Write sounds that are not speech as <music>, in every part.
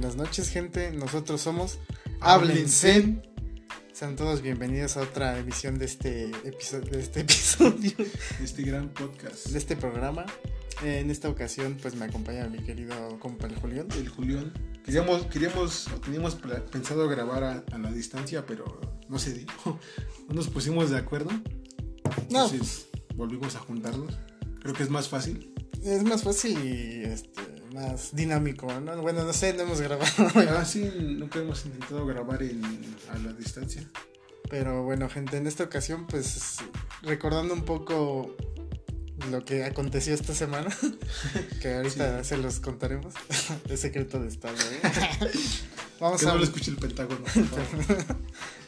Buenas noches, gente. Nosotros somos Háblense. Sean todos bienvenidos a otra emisión de este <laughs> episodio, de este episodio, Este gran podcast. de este programa. En esta ocasión, pues me acompaña mi querido compa el Julián. El Julián. Queríamos, queríamos, teníamos pensado grabar a, a la distancia, pero no se dio. <laughs> No nos pusimos de acuerdo. No, Entonces volvimos a juntarnos. Creo que es más fácil. es más fácil y este, más dinámico, ¿no? Bueno, no sé, no hemos grabado. <laughs> Ah, sí, nunca hemos intentado grabar en, a la distancia. Pero bueno, gente, en esta ocasión, pues recordando un poco lo que aconteció esta semana, <laughs> que ahorita se los contaremos, <laughs> es secreto de Estado. ¿eh? Vamos, Que a, no lo escuche el Pentágono.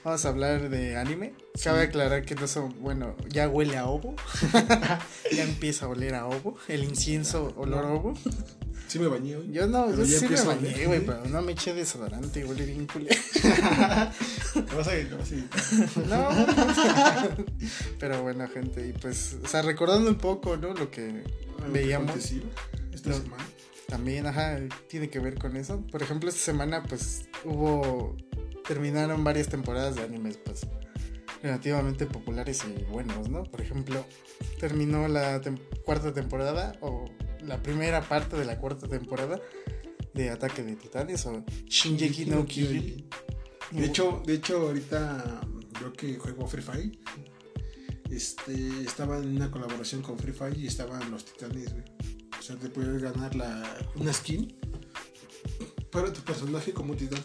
vamos a hablar de anime. Cabe aclarar que no son, bueno, ya huele a ovo, ya empieza a oler a ovo, el incienso olor a ovo. Sí me bañé hoy. Yo no, yo sí me bañé, güey, pero no me eché desodorante y huele bien culero. <laughs> Te vas a te vas a editar. No. Pero bueno, gente, y pues, o sea, recordando un poco, ¿no? Lo que veíamos. Esta No. semana. También, ajá, tiene que ver con eso. Por ejemplo, esta semana, pues, hubo. Terminaron varias temporadas de animes, pues, relativamente populares y buenos, ¿no? Por ejemplo, terminó la tem- cuarta temporada, o la primera parte de la cuarta temporada de Ataque de Titanes, o Shinjeki no Kyojin. De hecho, de hecho, ahorita yo que juego Free Fire, este, estaba en una colaboración con Free Fire y estaban los titanes, güey. O sea, te puedes ganar la, una skin para tu personaje como titán.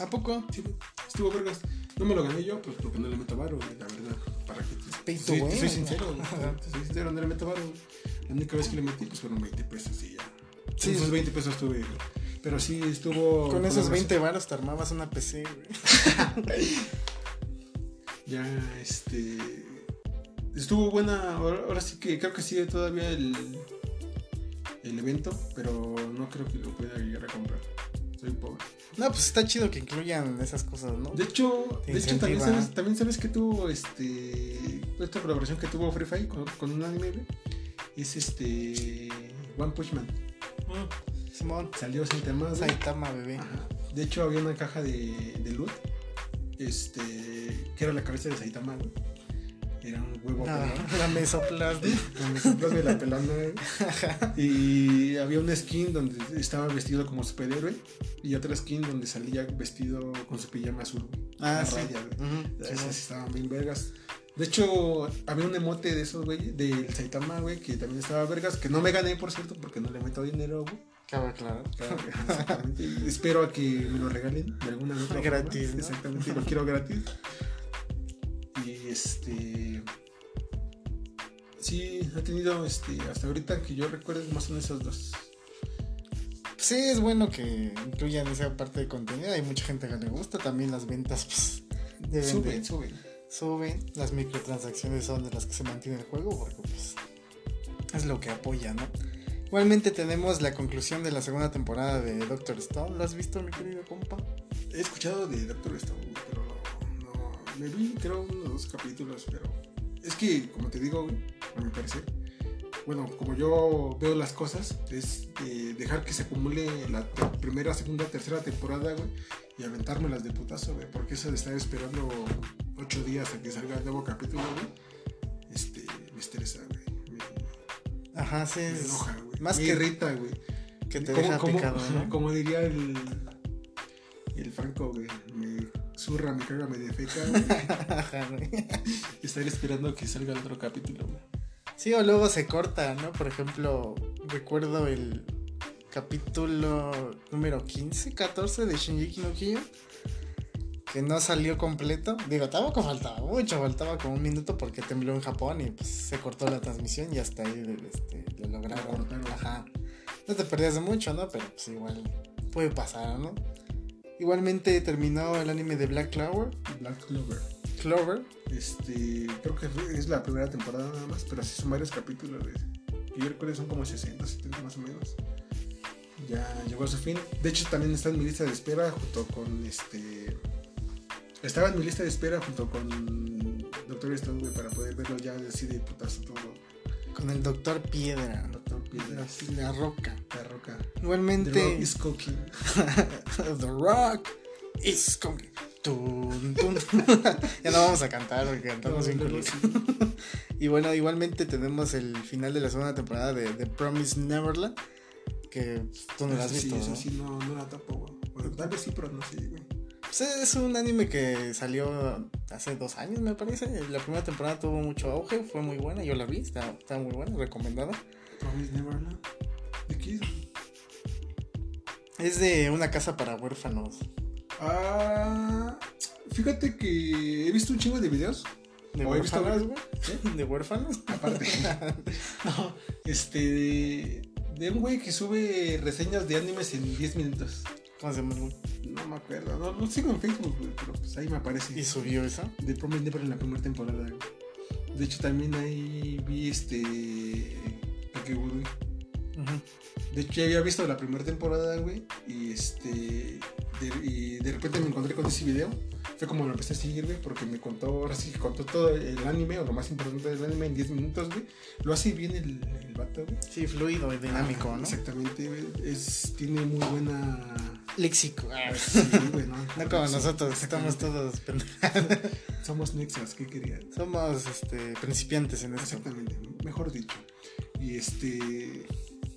¿A poco? Sí, estuvo vergas. No me lo gané yo, pues porque no le meto varo, la verdad. Para que te, soy, soy sincero, güey, <laughs> te- soy sincero, no le meto varo. La única vez que le metí, pues fueron 20 pesos y ya. Sí, esos sí. 20 pesos tuve. Pero sí estuvo. Con esos colaboración. 20 varos te armabas una PC, güey. <laughs> Ya, este. Estuvo buena. Ahora, ahora sí que creo que sigue todavía el, el evento, pero no creo que lo pueda llegar a comprar. Soy pobre. No, pues está chido que incluyan esas cosas, ¿no? De hecho, de hecho también, sabes, también sabes que tuvo este. Esta colaboración que tuvo Free Fire con, con un anime, güey, Es este. One Punch Man. Simón, Salió güey. Saitama, bebé. Ajá. De hecho, había una caja de, de loot. Este. Que era la cabeza de Saitama, güey. Era un huevo Ah, pelón. la mesoplasma. Los ejemplos de la pelona. Y había una skin donde estaba vestido como superhéroe. Y otra skin donde salía vestido con su pijama azul. Ah, La sí. raya, Esas Simón. sí estaban bien vergas. De hecho, había un emote de esos, güey, del Saitama, güey, que también estaba vergas, que no me gané, por cierto, porque no le meto dinero, güey. Claro. <laughs> Exactamente. Espero a que me lo regalen de alguna otra Gratis. Exactamente, lo quiero gratis. Y este. Sí, ha tenido este. Hasta ahorita que yo recuerdo más o menos esos dos. Sí, es bueno que incluyan esa parte de contenido. Hay mucha gente que le gusta. También las ventas, pues, deben Suben, de- suben. Suben. Las microtransacciones son de las que se mantiene el juego, porque, pues, es lo que apoya, ¿no? Igualmente tenemos la conclusión de la segunda temporada de Doctor Stone. ¿Lo has visto, mi querido compa? He escuchado de Doctor Stone, pero no, no. Me vi, creo, unos dos capítulos, pero. Es que, como te digo, a mi parecer. Bueno, como yo veo las cosas, es de dejar que se acumule la primera, segunda, tercera temporada, güey, y aventármelas de putazo, güey, porque eso de estar esperando ocho días a que salga el nuevo capítulo, güey, este, me estresa, güey. Me, Ajá, sí. me enoja, güey. más me que- irrita, güey. que te deja como- picado, ¿no? <laughs> Como diría el, el Franco, güey, me zurra, me caga, me defeca, güey. <laughs> <laughs> Estar esperando que salga el otro capítulo, güey. Sí, o luego se corta, ¿no? Por ejemplo, recuerdo el capítulo número 15, 14 de Shinji no Kyojin, que no salió completo. Digo, tampoco faltaba mucho, faltaba como un minuto porque tembló en Japón y pues se cortó la transmisión y hasta ahí este, lo lograron. Ajá. No te perdías de mucho, ¿no? Pero pues igual puede pasar, ¿no? Igualmente terminó el anime de Black Clover. Black Clover. Clover. Este, creo que fue- es la primera temporada nada más, pero sí son varios capítulos. Que yo recuerdo son como 60, 70 más o menos. Ya llegó a su fin. De hecho, también está en mi lista de espera junto con este. Estaba en mi lista de espera junto con Doctor Stone, para poder verlo ya así de putazo todo. Con el Doctor Piedra. Doctor piedra. La roca. La roca. Igualmente. The Rock is cooking. <laughs> The Rock is cooking. <laughs> Ya no vamos a cantar porque cantamos bien culero. <laughs> Y bueno, igualmente tenemos el final de la segunda temporada de The Promise Neverland. Que tú no lo has visto. Sí, eso ¿no? sí, no, no la topo, güey. Bueno, tal vez sí, pero no sé, güey. Pues es un anime que salió hace dos años, me parece. La primera temporada tuvo mucho auge, fue muy buena. Yo la vi, está, está muy buena, recomendada. Promise Neverland. ¿De qué es? De una casa para huérfanos. Ah, fíjate que he visto un chingo de videos. ¿De ¿O he visto huérfanos, varios? güey? ¿De huérfanos? Aparte. <laughs> <laughs> no, este. De, un güey que sube reseñas de animes en 10 minutos. ¿Cómo se llama? güey? No me acuerdo. No, lo sigo en Facebook, güey, pero pues ahí me aparece. ¿Y subió eso? De Promise Neverland en la primera temporada, güey. De hecho, también ahí vi este. Kakegurui. Ujú. De hecho, ya había visto la primera temporada, güey. Y este. De, y de repente me encontré con ese video. Fue como lo empecé a seguir, güey. Porque me contó, ahora sí que contó todo el anime, o lo más importante del anime en 10 minutos, güey. Lo hace bien el, el vato, güey. Sí, fluido y dinámico, Ah, ¿no? Exactamente, güey. Es, tiene muy buena. Léxico. Ah, Sí, güey, no. No como Sí, nosotros, estamos todos. <laughs> Somos nexas, ¿qué querían? Somos este, principiantes en esto. Exactamente, mejor dicho. Y este.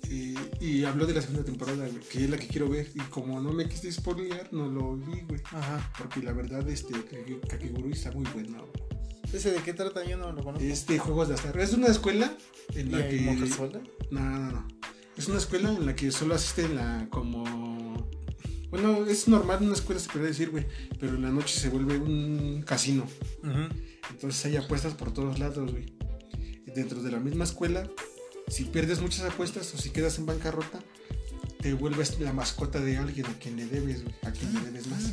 Eh, y habló de la segunda temporada, güey, que es la que quiero ver. Y como no me quise spoilear, no lo vi, güey. Ajá. Porque la verdad, este, Kake- Kakegurui está muy bueno. güey. ¿Ese de qué trata? Yo no lo conozco. Es de juegos de azar. Es una escuela en ¿Y la hay que. monjas? No, no, no. Es una escuela en la que solo asisten la como. Bueno, es normal una escuela, se podría decir, güey. Pero en la noche se vuelve un casino. Entonces hay apuestas por todos lados, güey. Y Dentro de la misma escuela, si pierdes muchas apuestas o si quedas en bancarrota, te vuelves la mascota de alguien a quien le debes, güey. A quien le debes más.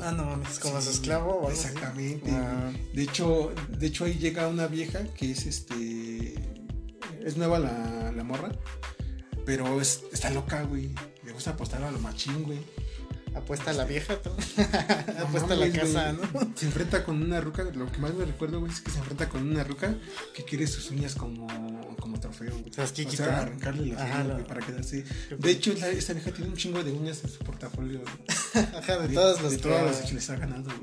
Ah, no mames, como Sí, su esclavo. Exactamente. Ah. De hecho, de hecho ahí llega una vieja que es este. Es nueva la, la morra. Pero es, está loca, güey. Le gusta apostar a lo machín, güey. Apuesta a la vieja. No <laughs> Apuesta a la casa. ¿no? Se enfrenta con una ruca. Lo que más me recuerdo, güey, es que se enfrenta con una ruca que quiere sus uñas como, como trofeo, güey. Las O sea, arrancarle las uñas, güey, para quedarse. De hecho, la- esta vieja tiene un chingo de uñas en su portafolio. güey. <laughs> Ajá, de todos los de que- todas las que les ha ganado. güey.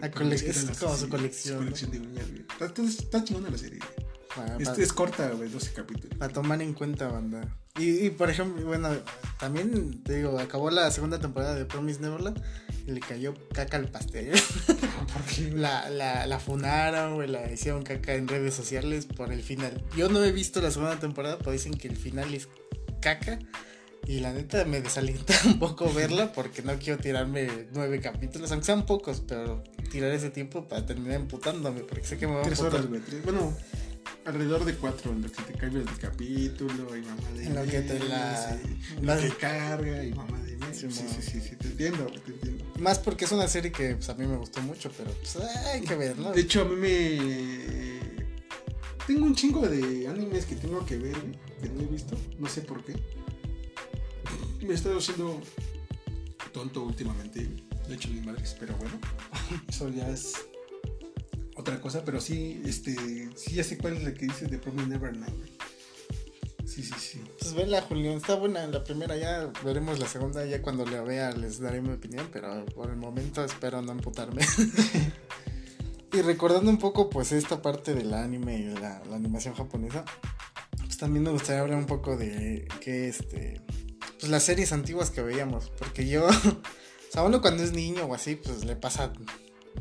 Es las- como su colección, Su colección de uñas, güey. Está, está, está chingona la serie, güey. Ah, Es, pa- es corta, güey, 12 capítulos. Para tomar en cuenta, banda. Y, y, por ejemplo, bueno, también te digo, acabó la segunda temporada de Promise Neverland y le cayó caca al pastel. <laughs> La, la, la funaron, güey, la hicieron caca en redes sociales por el final. Yo no he visto la segunda temporada, pero dicen que el final es caca. Y la neta me desalienta <laughs> un poco verla porque no quiero tirarme nueve capítulos, aunque sean pocos, pero tirar ese tiempo para terminar emputándome, porque sé que me va a tres horas, güey. Bueno, alrededor de cuatro en lo que te cambias de capítulo y mamá de En lo que te la- y- lo que carga y mamá de mes. Sí, Sí, sí, sí, sí, te entiendo, te entiendo. Más porque es una serie que pues, a mí me gustó mucho, pero pues, hay que verla. De hecho, a mí me. Tengo un chingo de animes que tengo que ver, que no he visto. No sé por qué. Me he estado haciendo tonto últimamente. De hecho, mi madre, pero bueno. <laughs> Eso ya es otra cosa. Pero sí, este. Sí, ya sé cuál es la que dices de Promise Neverland, güey. Sí, sí, sí. Pues vela, Julián, está buena la primera, ya veremos la segunda, ya cuando la vea les daré mi opinión, pero por el momento espero no amputarme. <laughs> y recordando un poco pues esta parte del anime y la, la animación japonesa, pues también me gustaría hablar un poco de que este, pues las series antiguas que veíamos, porque yo, <laughs> o sea, uno cuando es niño o así, pues le pasa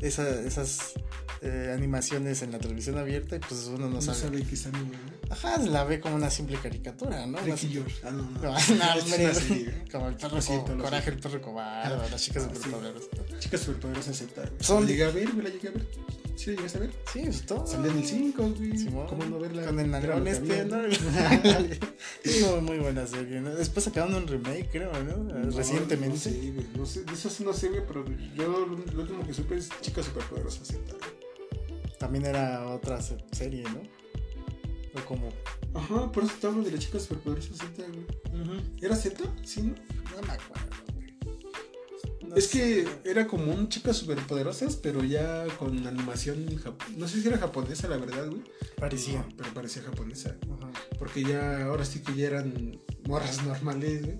esa- esas eh, animaciones en la televisión abierta y pues uno no, No, sabe. sabe qué es anime, ¿no? Ajá, la ve como una simple caricatura, ¿no? Ricky Una- George. Ah, no, no. <laughs> no, Es no, una hombre, serie, <laughs> como el perro siento, co- coraje, siento. el perro cobarde, Ah, las chicas ah, sí. superpoderosas. Chicas superpoderosas güey. Son- ¿La llegué a ver, güey? ¿La llegué a ver? ¿Sí llegaste a ver? Sí, pues todo. Salía en el 5, güey. Simón, ¿Cómo no verla? Con el que este, ¿no? <laughs> Sí, muy, muy buena serie, ¿no? Después sacaron un remake, creo, ¿no? No, Recientemente. No sé, güey. No sé, de eso sí no sé, güey, pero yo lo, último que supe es Chicas Superpoderosas güey. También era otra se- serie, ¿no? O como. Ajá, por eso te hablo de las Chicas Superpoderosas Z, güey. ¿Era Z? Sí, ¿no? No me acuerdo. No es sé. que era como un Chicas Superpoderosas, pero ya con animación No sé si era japonesa, la verdad, güey. Parecía. No, pero parecía japonesa. Ajá. Porque ya, ahora sí que ya eran morras <laughs> normales, güey.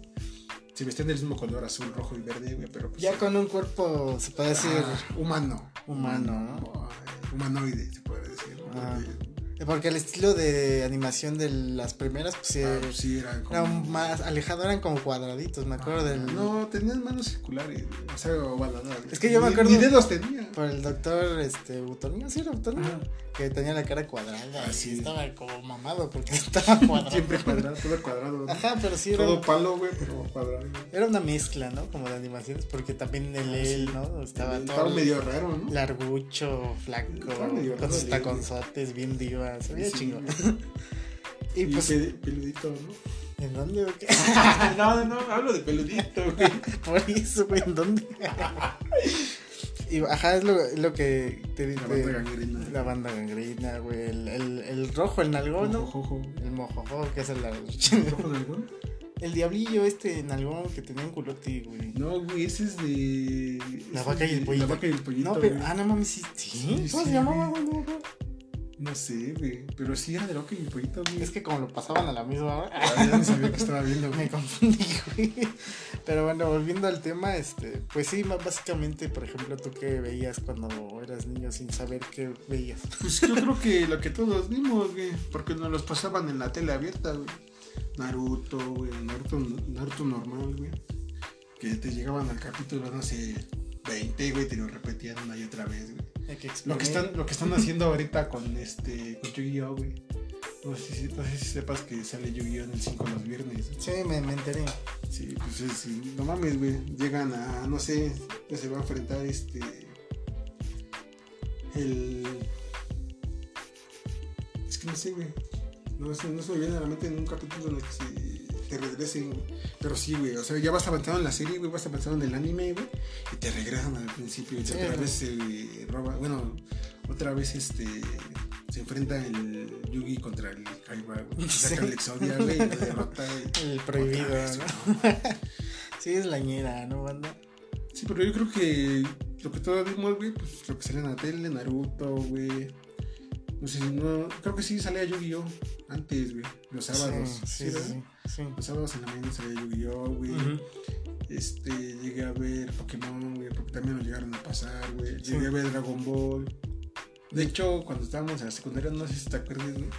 Se vestían del mismo color, azul, rojo y verde, güey, pero pues. Ya con un cuerpo, se puede decir, ah, humano. Humano, ¿no? Humanoide, se puede decir. Ah. Porque el estilo de animación de las primeras, pues Ah, sí, eran como- eran más alejado, eran como cuadraditos, me acuerdo Ah, del... No, tenían manos circulares, o sea, ovaladas. Es que yo me acuerdo- Ni dedos tenía. Por el doctor, este, Butonio, sí era Butonio, Ajá. que tenía la cara cuadrada, Ah, y sí. estaba como mamado porque <laughs> estaba cuadrado. Siempre cuadrado, todo cuadrado. ¿no? Ajá, pero sí era, Todo palo, güey, pero cuadrado. era una mezcla, ¿no? Como de animaciones, porque también el Ah, él. ¿no? Estaba Estaba todo medio raro, ¿no? largucho, flaco, Estaba medio con raro sus el él, taconzotes, bien se veía Sí, chingón. <laughs> Y Y pues, pe- peludito, ¿no? ¿en dónde o qué? <laughs> no, no, hablo de peludito, güey. <laughs> Por eso, güey, ¿en dónde? y ajá, es lo, lo que te La dije. banda gangrena. La banda gangrena, güey. El, el, el rojo, el nalgón, ¿no? El mojojo, que es el, ¿Rojo de algún? el diablillo este nalgón que tenía un culote, güey. No, güey, ese es de. La vaca y el pollito. La vaca y el pollito. No, pero, güey. ah, no mames, sí. ¿Sí? Sí, ¿Cómo sí, se llamaba, güey. No, no. No sé, güey. Pero sí era de vaca y pollito, güey. Es que como lo pasaban a la misma hora. Ah, ya no sabía que estaba viendo, <laughs> Me güey. confundí, güey. Pero bueno, volviendo al tema, este, pues sí, más básicamente, por ejemplo, tú qué veías cuando eras niño sin saber qué veías. Pues yo creo que lo que todos vimos, güey. Porque nos los pasaban en la tele abierta, güey. Naruto, güey. Naruto, Naruto normal, güey. Que te llegaban al capítulo, no sé, 20, güey. Te lo repetían una y otra vez, güey. Que Lo que están, lo que están haciendo ahorita con este con Yu-Gi-Oh, güey. No sé, si, no sé si sepas que sale Yu-Gi-Oh en el 5 los viernes. Sí, me, me enteré. Sí, pues es, sí, no mames, güey. Llegan a, no sé, ya se va a enfrentar este. El. Es que no sé, güey. No, no se me viene a la mente en un capítulo en el que se te regresen, güey. Pero sí, güey. O sea, ya vas avanzando en la serie, güey. Vas avanzando en el anime, güey. Y te regresan al principio. Y Sí, otra vez se roba. Bueno, otra vez este. Se enfrenta el Yugi contra el Kaiba, güey. Sí. Saca el Exodia, güey. Y lo derrota, güey. <laughs> El prohibido, vez, ¿no? güey. <laughs> Sí, es la ñera, ¿no, banda? Sí, pero yo creo que lo que todos vimos, güey, pues lo que salía en la tele, Naruto, güey. No sé, si no, creo que sí salía Yu-Gi-Oh! antes, güey. Los sábados. Sí, sí, ¿verdad? sí. Sí. Los sábados en la mañana salía Yu-Gi-Oh! güey. Este, llegué a ver Pokémon, güey, porque también lo llegaron a pasar, güey. Sí. Llegué a ver Dragon Ball. De hecho, cuando estábamos en la secundaria, no sé si te acuerdas, güey,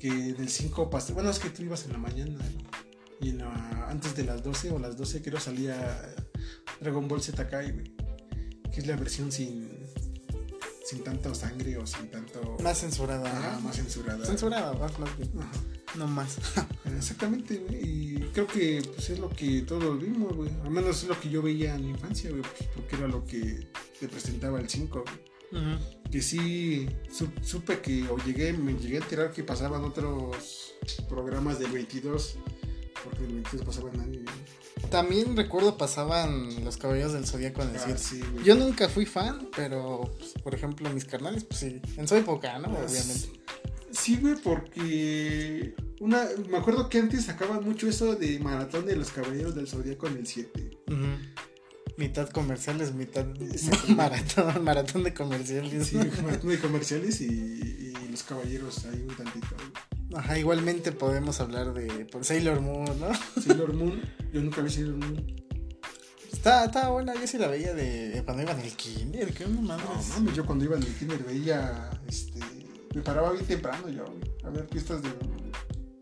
que en el 5 pasé. Bueno, es que tú ibas en la mañana, ¿no? Y en la- antes de las 12 o las 12, creo salía Dragon Ball Z Kai, güey. Que es la versión sin. Sin tanto sangre o sin tanto. Más censurada, Ajá, ¿no? más censurada. Censurada, más, más bien. Ajá. No más. <laughs> Exactamente, güey. Y creo que pues, es lo que todos vimos, güey. Al menos es lo que yo veía en mi infancia, güey. Pues, porque era lo que te presentaba el 5, güey. Que sí su- supe que, o llegué, me llegué a enterar que pasaban otros programas del 22. Porque el 22 pasaban. También recuerdo pasaban los caballeros del zodíaco en el Ah, 7. sí, güey. Yo nunca fui fan, pero pues, por ejemplo mis carnales, pues sí, en su época, ¿no? Ah, Obviamente. Sí, güey, porque una, me acuerdo que antes sacaban mucho eso de maratón de los caballeros del zodiaco en el 7. Ujú. Mitad comerciales, mitad <laughs> maratón, maratón de comerciales. Sí, maratón de comerciales y, y los caballeros ahí un tantito. güey. Ajá, igualmente podemos hablar de por Sailor Moon, ¿no? <laughs> Sailor Moon, yo nunca vi Sailor Moon. Está, está buena, yo sí la veía de cuando iba en el kinder, que no No mames. mames, yo cuando iba en el kinder veía, este, me paraba bien temprano yo, güey, a ver pistas de,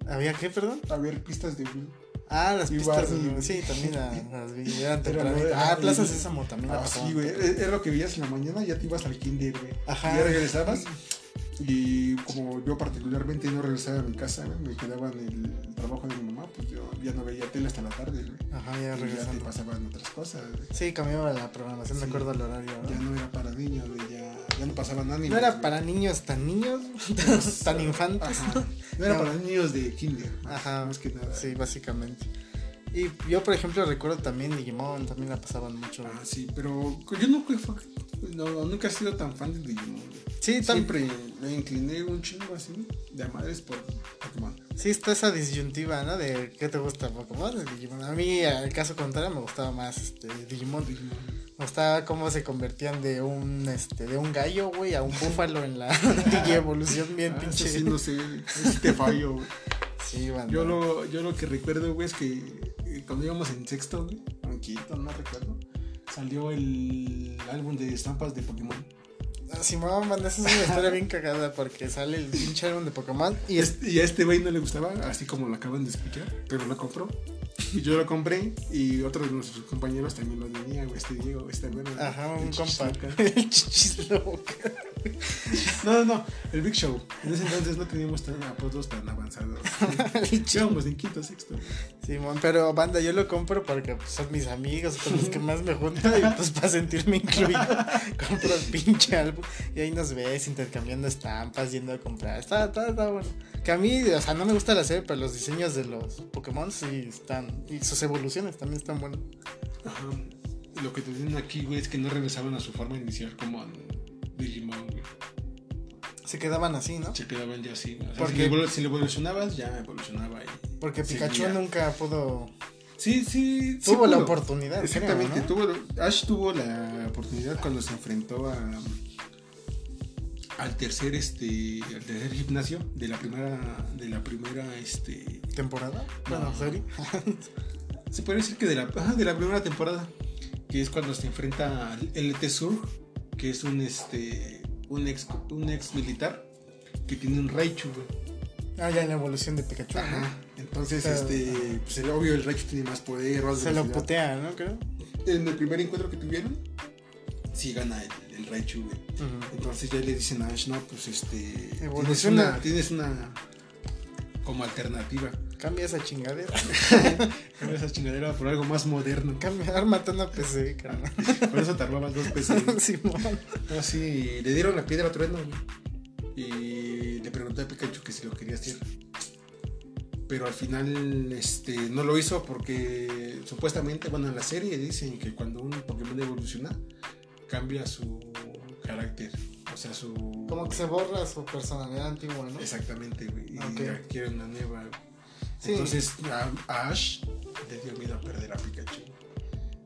¿Había qué, perdón? a ver pistas de, Ah, las Y pistas de... Sí, también la- las vi, <laughs> eran Ah, Plaza Sésamo también ah, sí, güey, era lo que veías en la mañana, ya te ibas al kinder, güey. Ajá. Y ya regresabas, <laughs> y como yo particularmente no regresaba a mi casa, me quedaba en el trabajo de mi mamá, pues yo ya no veía tele hasta la tarde. Ajá, ya Y ya te pasaban otras cosas. Sí, cambiaba la programación Sí. acuerdo al horario. Ya no era para niños, ya, ya no pasaban anime. No era para niños tan niños, <laughs> tan infantes. Ajá. No era para niños de kinder. Ajá. Más que nada. Sí, básicamente. Y yo, por ejemplo, recuerdo también Digimon, también la pasaban mucho. Ah, sí, pero yo nunca, fue- no, nunca he sido tan fan de Digimon. Sí, Siempre me incliné un chingo así de a madres por Pokémon. sí está esa disyuntiva, ¿no? De qué te gusta Pokémon o Digimon. A mí, al caso contrario, me gustaba más este, Digimon. Digimon. Me gustaba cómo se convertían de un este de un gallo, güey, a un <laughs> búfalo en la <laughs> <laughs> Digievolución bien Ah, pinche. sí, no sé, te fallo. güey. Sí. Yo lo, yo lo que recuerdo, güey, es que eh, cuando íbamos en sexto, güey, en quinto, no recuerdo, salió el álbum de estampas de Pokémon. Ah, Simón, banda, esa es una historia bien cagada porque sale el pinche álbum de Pokémon y Y, es... este- y a este güey no le gustaba, así como lo acaban de escuchar, pero lo compró. Y yo lo compré y otros de nuestros compañeros también lo tenía, güey, este Diego, este bueno. Ajá, un compa. <laughs> El chichisloca. No, no, no, el Big Show. En ese entonces no teníamos tan apodos tan avanzados. <laughs> Íbamos en quinto, sexto. Simón, pero banda, yo lo compro porque pues, son mis amigos, con los que más me junto y pues para sentirme incluido, <laughs> compro el pinche álbum y ahí nos ves intercambiando estampas, yendo a comprar. Está, está, está bueno. Que a mí, o sea, no me gusta la serie, pero los diseños de los Pokémon sí están, y sus evoluciones también están buenos. Ajá. Lo que te dicen aquí, güey, es que no regresaban a su forma inicial como en Digimon, güey. Se quedaban así, ¿no? Se quedaban ya así. O sea, ¿Por si, le evolucionabas, ya evolucionaba. Y... Porque Pikachu seguía. nunca pudo, Sí, sí. sí tuvo la pudo. oportunidad. Exactamente. creo, ¿no? tuvo, Ash tuvo la oportunidad cuando se enfrentó a al tercer este al tercer gimnasio de la primera de la primera este ¿Temporada? Bueno, No. serie. <laughs> se puede decir que de la de la primera temporada que es cuando se enfrenta al LT Sur que es un este un ex un ex militar que tiene un Raichu güey. ah, ya en la evolución de Pikachu. ¿no? Ajá. Entonces, Pero- este, pues el obvio, el Raichu tiene más poder, más Se lo putea, ¿no? Creo. En el primer encuentro que tuvieron, sí gana el, el Raichu, güey. Entonces ya le dicen a Ash, no, pues este. Tienes una, tienes una. Como alternativa. Cambia esa chingadera. <laughs> Cambia esa chingadera por algo más moderno. Cambia, ármate una PC, carnal. <laughs> Por eso te armabas dos pesos. <laughs> Simón. Así, le dieron la piedra a Trueno, güey. Y le preguntó a Pikachu que si lo quería hacer. Pero al final este, no lo hizo porque supuestamente, bueno, en la serie dicen que cuando un Pokémon evoluciona, cambia su carácter. O sea, su... Como que se borra su personalidad antigua, ¿no? Exactamente, güey. Y Ok. adquiere una nueva. Sí. Entonces a, Ash le dio miedo a perder a Pikachu.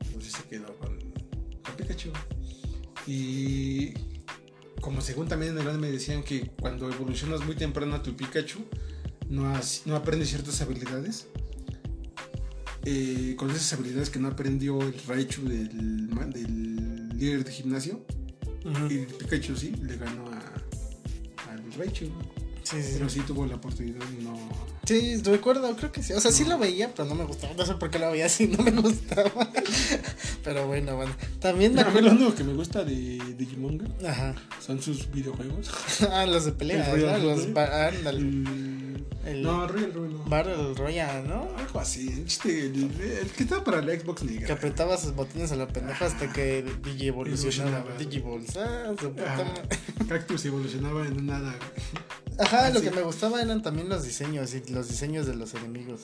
Entonces se quedó con, con Pikachu. Y como según también en el anime decían que cuando evolucionas muy temprano a tu Pikachu, no, has- no aprendes ciertas habilidades. Eh, con esas habilidades que no aprendió el Raichu del líder de gimnasio. Y Pikachu sí, le ganó a, al Raichu. Sí, sí, Pero sí. sí tuvo la oportunidad y no... Sí, recuerdo, creo que sí. O sea, sí lo veía, pero no me gustaba. No sé por qué lo veía así, <laughs> no me gustaba. Pero bueno, bueno. También me lo acuerdo. único que me gusta de Digimon Ajá. son sus videojuegos. <laughs> Ah, los de pelea, ¿no? Los. Rumble. ba- El... No, Royal Rumble no. Battle Royale, ¿no? Algo así. Este, el, el que estaba para la Xbox negra. Que apretaba sus botones a la pendeja hasta que Digi evolucionaba. Digivolts. Ah, su puta. <laughs> Cactus evolucionaba en un nada. Ajá, lo Sí. que me gustaba eran también los diseños y los diseños de los enemigos.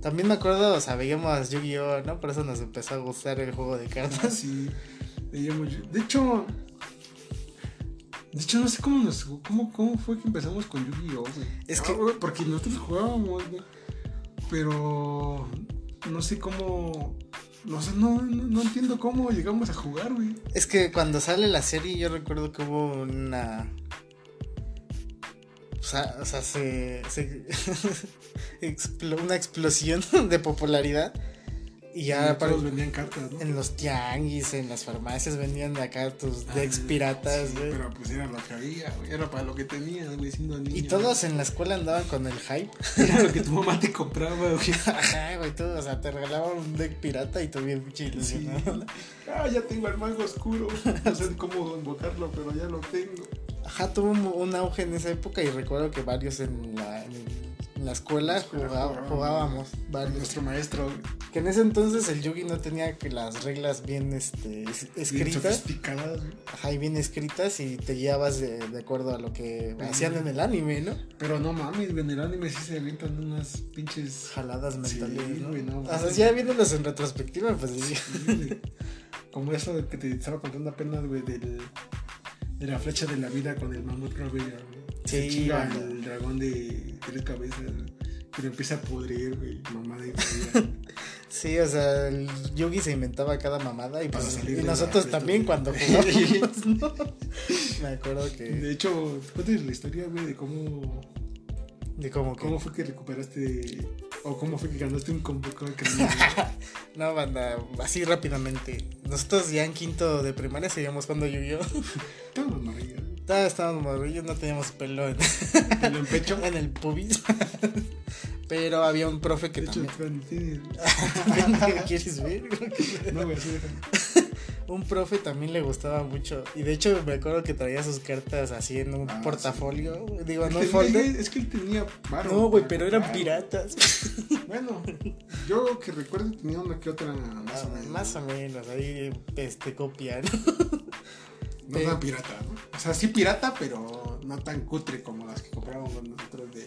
También me acuerdo, o sea, veíamos Yu-Gi-Oh, ¿no? Por eso nos empezó a gustar el juego de cartas. Así. veíamos- De hecho. De hecho, no sé cómo nos. ¿Cómo, cómo fue que empezamos con Yu-Gi-Oh, güey? Es Ah, que- güey, Porque nosotros jugábamos, güey. Pero. No sé cómo. No sé, no, no, no entiendo cómo llegamos a jugar, güey. Es que cuando sale la serie yo recuerdo que hubo una... O sea, o sea, se... se- <laughs> una explosión de popularidad. Y ya Y para- todos vendían cartas, ¿no? en los tianguis, en las farmacias vendían acá tus decks Ah, piratas, sí, güey. pero pues era lo que había, güey. Era para lo que tenías, güey, siendo niño. Y todos en la escuela andaban con el hype. <laughs> Era lo que tu mamá te compraba, güey. <laughs> Ajá, güey, todo, o sea, te regalaban un deck pirata y tú bien pinche ilusionado. Ah, ya tengo el mago oscuro. <laughs> No sé cómo invocarlo, pero ya lo tengo. Ajá, tuvo un, un auge en esa época y recuerdo que varios en la, en la escuela La escuela jugaba- jugábamos. jugábamos, varios. Nuestro maestro, Que en ese entonces el Yugi no tenía que las reglas bien este, es- bien escritas. sofisticadas. Ajá, y bien escritas y te guiabas de, de acuerdo a lo que hacían en el anime, ¿no? Pero no mames, en el anime sí se avientan unas pinches. Jaladas Sí, mentales, ¿no? güey, no, o ya viéndolos en retrospectiva, pues sí. Sí. Como eso de que te estaba contando apenas, güey, del, de la flecha de la vida con el mamut Robert, Se Sí, chinga el dragón de tres cabezas. Pero empieza a podrir, güey, mamada y. <laughs> Sí, o sea, el Yugi se inventaba cada mamada y, Para pues, salir y de la nosotros también cuando <laughs> jugábamos, ¿no? <laughs> Me acuerdo que... De hecho, ¿te cuentas la historia, güey, de cómo De cómo que. ¿Cómo fue que recuperaste o cómo fue que ganaste un combo con el no, banda, así rápidamente. Nosotros ya en quinto de primaria seguíamos jugando Yu-Gi-Oh! Estábamos morrillos. Todavía estábamos morrillos, no teníamos pelo en, ¿Pelo en pecho? <laughs> en el pubis. Pero había un profe que De hecho, también. tienes- <laughs> ¿Qué quieres ver? No, güey, déjame. <laughs> un profe también le gustaba mucho. Y de hecho me acuerdo que traía sus cartas así en un Ah, portafolio. Digo, en un Es que- folder. Es que él tenía varo No, güey, pero eran piratas. Bueno, yo que recuerdo tenía una que otra más o menos. Ah, Más o menos, ahí este copia, ¿no? No tan pirata, ¿no? O sea, sí pirata, pero no tan cutre como las que comprábamos nosotros de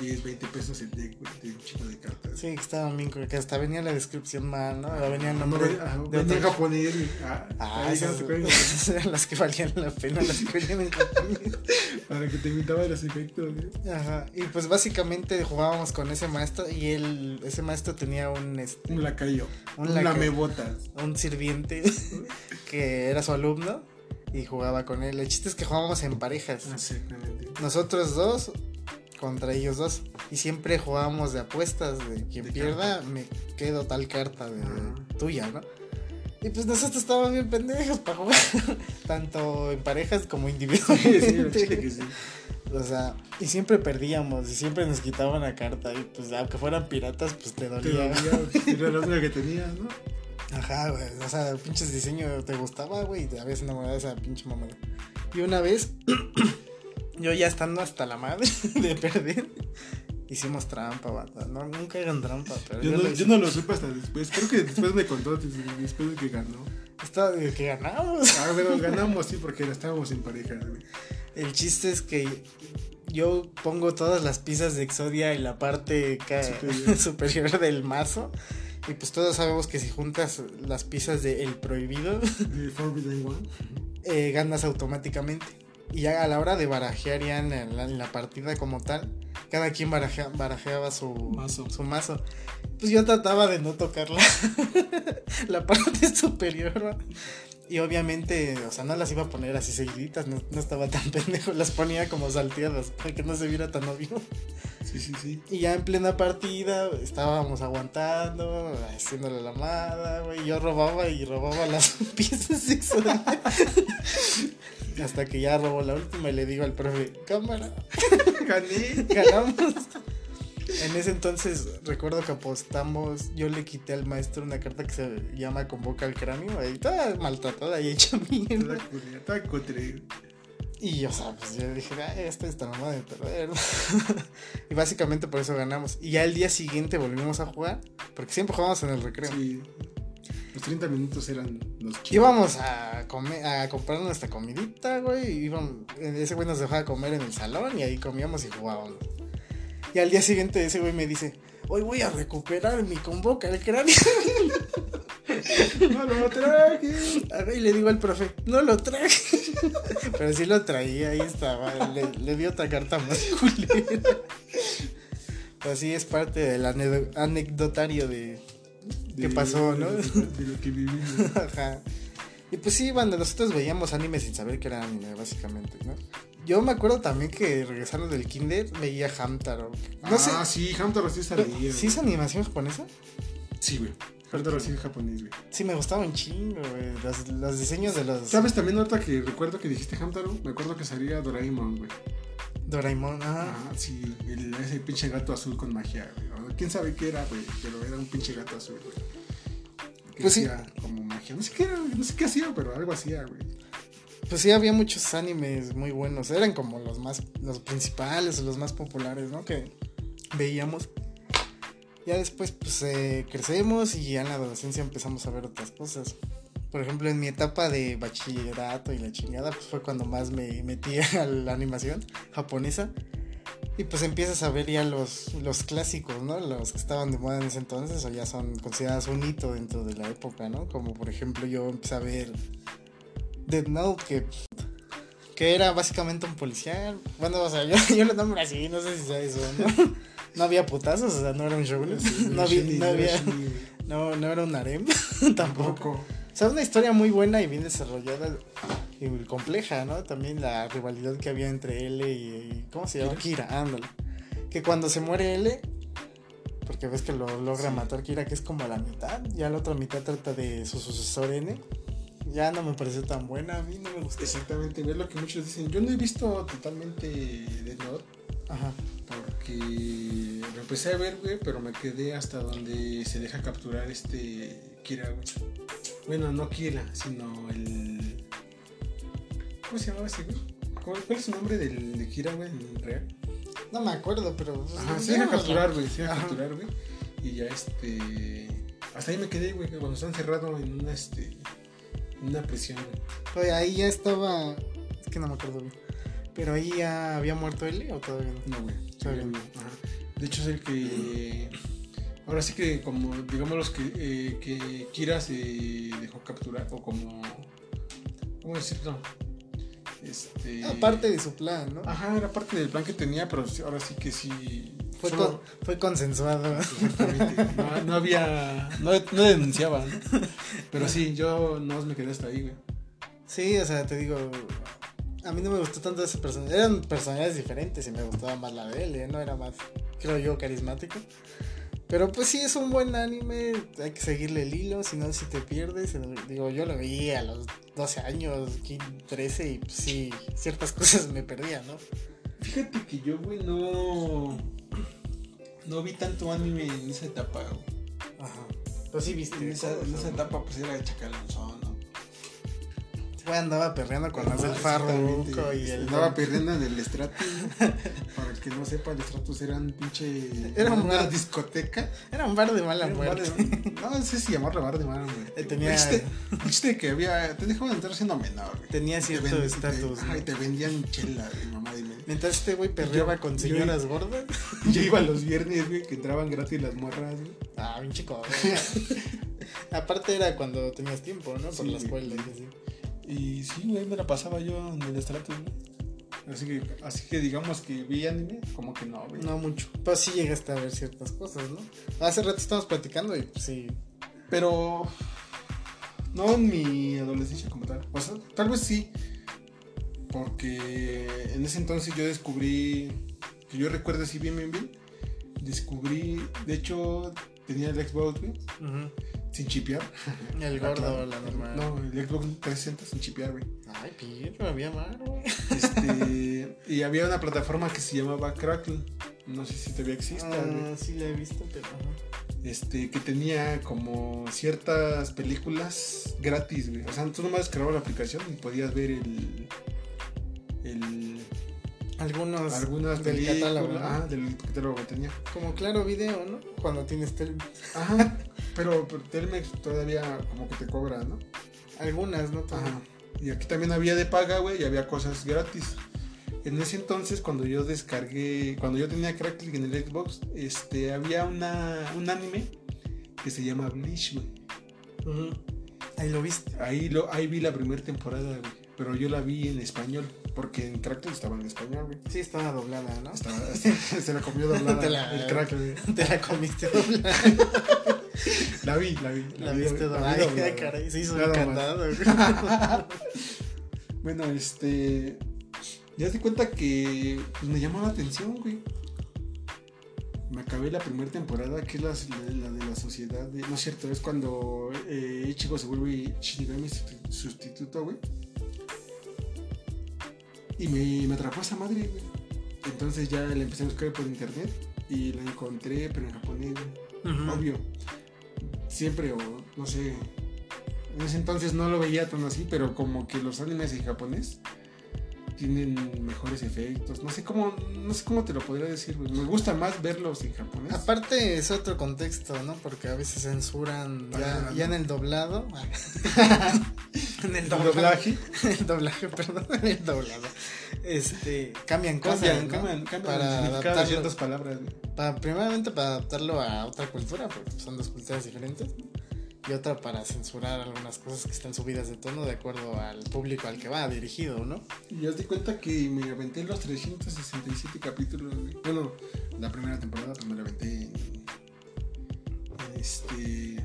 10, 20 pesos el güey, de un chico de cartas. Sí, que estaban bien, que hasta venía la descripción mal, ¿no? Venía el No, nombre ah, de venía en otro- japonés. y- Ah, Ah, esas, esas <laughs> eran las que valían la pena, las que venían en japonés. Para que te imitaba los efectos, güey. Ajá. Y pues básicamente jugábamos con ese maestro y él, ese maestro tenía un, este, Un lacayo. Un Un, lamebotas. un sirviente <laughs> que era su alumno y jugaba con él. El chiste es que jugábamos en parejas. Exactamente. Nosotros dos contra ellos dos. Y siempre jugábamos de apuestas de quien De pierda me quedo tal carta de, tuya, ¿no? Y pues nosotros estábamos bien pendejos para jugar. <laughs> Tanto en parejas como Sí, sí, individualmente. el chile que sí. O sea, y siempre perdíamos y siempre nos quitaban la carta. Y pues aunque fueran piratas, pues te Te dolía. dolía, Era única que tenías, ¿no? Ajá, güey. O sea, pinches diseño te gustaba, güey, y te habías enamorado de esa pinche mamada. Y una vez, <clears throat> yo ya estando hasta la madre <laughs> de perder, hicimos trampa, bata. No, nunca hagan trampa, pero Yo yo, no, lo yo hice. no lo supe hasta después. Creo que después me contó, después de que ganó. <laughs> Estaba de que ganamos. Ah, pero ganamos, sí, porque estábamos en pareja, güey. El chiste es que yo pongo todas las piezas de Exodia en la parte Superior. <laughs> superior del mazo. Y pues todos sabemos que si juntas las piezas de El Prohibido, <laughs> De Forbidden One. eh, ganas automáticamente. Y ya a la hora de barajear ya en la, en la partida como tal, cada quien barajea- barajeaba su Mazo. su mazo. Pues yo trataba de no tocar la, <laughs> la parte superior. ¿no? Y obviamente, o sea, no las iba a poner así seguiditas, no, no estaba tan <laughs> pendejo, las ponía como salteadas para que no se viera tan obvio. Sí, sí, sí. Y ya en plena partida estábamos aguantando, haciéndole la amada, güey. Yo robaba y robaba las <laughs> piezas Exodia. Hasta que ya robó la última y le digo al profe, cámara, <laughs> Gané. ganamos. En ese entonces recuerdo que apostamos, yo le quité al maestro una carta que se llama Convoca al cráneo, ahí toda maltratada y hecha mierda. Toda cutre. Y o sea, pues yo dije, ah, esta está mamá de perder. <laughs> y básicamente por eso ganamos. Y ya el día siguiente volvimos a jugar, porque siempre jugábamos en el recreo. Sí. Los 30 minutos eran los chicos. Íbamos a, comer, a comprar nuestra comidita, güey. y íbamos- ese güey nos dejaba comer en el salón y ahí comíamos y jugábamos. Y al día siguiente ese güey me dice, hoy voy a recuperar mi convoca el cráneo. <laughs> ¡No lo traje! Y le digo al profe, no lo traje. <laughs> Pero sí lo traía, ahí estaba. Le, le di otra carta más <laughs> culera. Pues sí, es parte del ane- anecdotario de... ¿Qué pasó, no? De, de lo que vivimos. Ajá. Y pues sí, banda, nosotros veíamos anime sin saber que era anime, básicamente, ¿no? Yo me acuerdo también que regresando del kinder veía Hamtaro. No sé, Ah, sí, Hamtaro sí salía. ¿sí es animación japonesa? Sí, güey. Hamtaro sí es japonés, güey. Sí, me gustaba un chingo, güey. Los, los diseños de los ¿Sabes también otra que recuerdo que dijiste Hamtaro? Me acuerdo que salía Doraemon, güey. Doraemon. Ah, Ah, sí, el- ese pinche gato azul con magia, güey. ¿Quién sabe qué era, güey? Pero era un pinche gato azul, güey. Que Pues sí. como magia. No sé qué era, no sé qué hacía, pero algo hacía, güey. Pues sí, había muchos animes muy buenos. Eran como los más, los principales los más populares, ¿no? Que veíamos. Ya después, pues eh, crecemos y ya en la adolescencia empezamos a ver otras cosas. Por ejemplo, en mi etapa de bachillerato y la chingada, pues fue cuando más me metí <laughs> a la animación japonesa. Y pues empiezas a ver ya los, los clásicos, ¿no? Los que estaban de moda en ese entonces o ya son considerados un hito dentro de la época, ¿no? Como por ejemplo yo empecé a ver Dead Note, que, que era básicamente un policial. Bueno, o sea, <laughs> yo, yo lo nombro así, no sé si sea eso, ¿no? <laughs> No había putazos, o sea, no era un show. No, había, no, había- no, no era un harem, <laughs> tampoco. O sea, una historia muy buena y bien desarrollada y compleja, ¿no? También la rivalidad que había entre él y, ¿cómo se llama? Kira, ándale. Que cuando se muere L, porque ves que lo logra matar Kira, que es como a la mitad, ya la otra mitad trata de su sucesor N. Ya no me pareció tan buena, a mí no me gustó. Exactamente, es lo que muchos dicen. Yo no he visto totalmente de Note. Ajá. Porque lo empecé a ver, güey, pero me quedé hasta donde se deja capturar este Kira, güey. Bueno, no Kira, sino el. ¿Cómo se llamaba ese, güey? ¿Cuál es su nombre del, de Kira, güey, en real? No me acuerdo, pero. pues, Ajá, se deja capturar, güey, se deja capturar, güey. Y ya este. Hasta ahí me quedé, güey, cuando está encerrado en una, este. Una prisión. Oye, ahí ya estaba. Es que no me acuerdo bien. Pero ahí ya había muerto L o todavía no. No, güey. Todavía no. Ajá. De hecho, es el que. Ahora sí que, como, digamos, los que, eh, que Kira se dejó capturar, o como. ¿Cómo decirlo? Este. Aparte de su plan, ¿no? Ajá, era parte del plan que tenía, pero ahora sí que sí. Fue, solo- con- fue consensuado. No, no había. No, no denunciaba, ¿no? Pero sí, yo no me quedé hasta ahí, güey. Sí, o sea, te digo. A mí no me gustó tanto ese personaje. Eran personajes diferentes y me gustaba más la de L, ¿no? Era más, creo yo, carismático. Pero pues sí, es un buen anime. Hay que seguirle el hilo, si no, si te pierdes. Digo, yo lo vi a los 12 años, 15, 13, y pues sí, ciertas <laughs> cosas me perdía, ¿no? Fíjate que yo, güey, no. No vi tanto anime en esa etapa, güey. Ajá. Pero sí viste. En esa, etapa, pues era Chacalonzón, ¿no? Güey, andaba perreando con las del y el. Andaba perdiendo en el Stratus. <laughs> Para el que no sepa, el Stratus era un pinche. Era un una bar. discoteca. Era un bar de mala muerte. de- no sé si llamarlo bar de mala muerte. Eh, tenía- chiste que había. Te dejaban entrar siendo menor, güey. Tenía Te cierto estatus, te- ¿no? ajá, y te vendían chela, güey, mamá, dime. Mientras este güey perreaba Yo- con yo- señoras gordas. <laughs> Yo iba los viernes, güey, que entraban gratis las morras, güey. Ah, bien chico. <laughs> Aparte era cuando tenías tiempo, ¿no? Por Sí, la escuela y así. Y sí, güey, me la pasaba yo en el Stratus, güey. Así que, así que digamos que vi anime, como que no, güey. No mucho. Pero sí llegaste a ver ciertas cosas, ¿no? Hace rato estábamos platicando y pues sí. Pero no en mi adolescencia como tal. O sea, tal vez sí. Porque en ese entonces yo descubrí, que yo recuerdo así bien, bien, bien. Descubrí, de hecho, tenía el Xbox, güey, sin chipear. <laughs> El Ah, gordo, la normal. No, el Xbox 360 sin chipear, güey. Ay, pirro, había mal, güey. Este, <laughs> y había una plataforma que se llamaba Crackle. No sé si todavía exista, güey. Ah, sí la he visto, pero. este, que tenía como ciertas películas gratis, güey. O sea, tú nomás descargabas la aplicación y podías ver el. el Algunos algunas del catálogo. ¿no? Ah, del catálogo que tenía. Como claro video, ¿no? Cuando tienes tel- Ajá. pero, pero Telmex todavía como que te cobra, ¿no? algunas, ¿no? Ajá. Y aquí también había de paga, güey, y había cosas gratis. En ese entonces, cuando yo descargué, cuando yo tenía Crackle en el Xbox, este, había una, un anime que se llama Bleach, güey. Ahí lo viste. Ahí, lo, ahí vi la primera temporada, güey. Pero yo la vi en español. Porque en Crackle estaba en español, güey. Sí, estaba doblada, ¿no? Estaba- <laughs> se la comió doblada Te la- el Crackle. Te la comiste doblada. <laughs> La vi, la vi. La vi viste do- la doblada. Ay, doblada. caray, se hizo un candado. güey. <laughs> Bueno, este. Ya te cuenta que pues, me llamó la atención, güey. Me acabé la primera temporada, que es la, la- la de la sociedad. De, no es cierto, es cuando eh, Ichigo se vuelve Shinigami susti- sustituto, güey. Y me, me atrapó esa madre, güey. Entonces ya la empecé a buscar por internet y la encontré, pero en japonés. Ujú. Obvio. Siempre, o no sé. En ese entonces no lo veía tan así, pero como que los animes en japonés tienen mejores efectos. No sé cómo, no sé cómo te lo podría decir, güey. Me gusta más verlos en japonés. Aparte es otro contexto, ¿no? Porque a veces censuran ya, Ah, ya no. en el doblado. <laughs> en el El doblaje. <laughs> doblaje. el doblaje, perdón, en el doblado. Este, cambian cosas, Cambian, ¿no? cambian, cambian para adaptarlo, ciertas palabras, güey. para, primeramente para adaptarlo a otra cultura, porque son dos culturas diferentes. Y otra para censurar algunas cosas que están subidas de tono de acuerdo al público al que va dirigido, ¿no? Y ya te cuenta que me aventé los 367 capítulos. Bueno, la primera temporada pues me la aventé en, este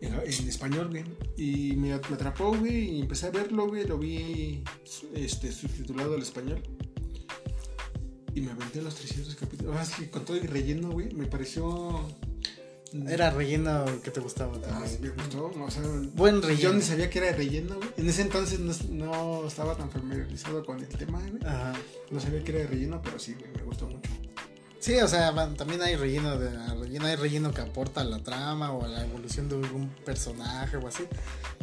en, español, güey. Y me, atrapó, güey, y empecé a verlo, güey. Lo vi este, subtitulado al español. Y me aventé los 300 capítulos. Ahora sí, con todo el relleno, güey, me pareció... Era relleno que te gustaba Ah, también. sí, me gustó, o sea, Buen yo relleno. ni sabía que era relleno, güey. En ese entonces no, no estaba tan familiarizado con el tema, güey. Ajá. No sabía que era relleno, pero sí, güey, me gustó mucho. Sí, o sea, también hay relleno de relleno, hay relleno que aporta a la trama o a la evolución de algún personaje o así.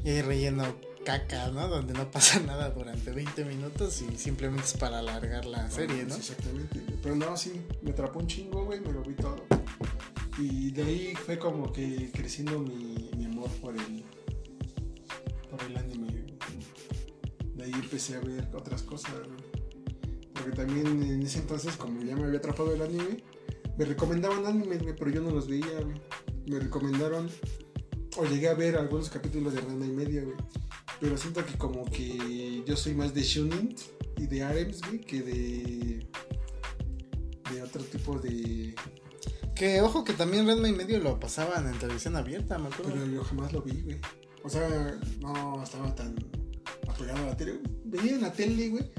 Y hay relleno caca, ¿no? Donde no pasa <laughs> nada durante 20 minutos y simplemente es para alargar la serie, ¿no? Sí, exactamente. Pero no, sí, me atrapó un chingo, güey, me lo vi todo. Y de ahí fue como que creciendo mi, amor por el, por el anime. De ahí empecé a ver otras cosas. Porque también en ese entonces, como ya me había atrapado el anime, me recomendaban animes, güey, pero yo no los veía. Me recomendaron, o llegué a ver algunos capítulos de Rana y Media, güey. Pero siento que como que yo soy más de Shunin y de Arems, güey, que de. de otro tipo de. Que ojo que también Redma y medio lo pasaban en televisión abierta, me acuerdo. Pero yo jamás lo vi, güey. O sea, no estaba tan apegado a la tele. Veía en la tele, güey.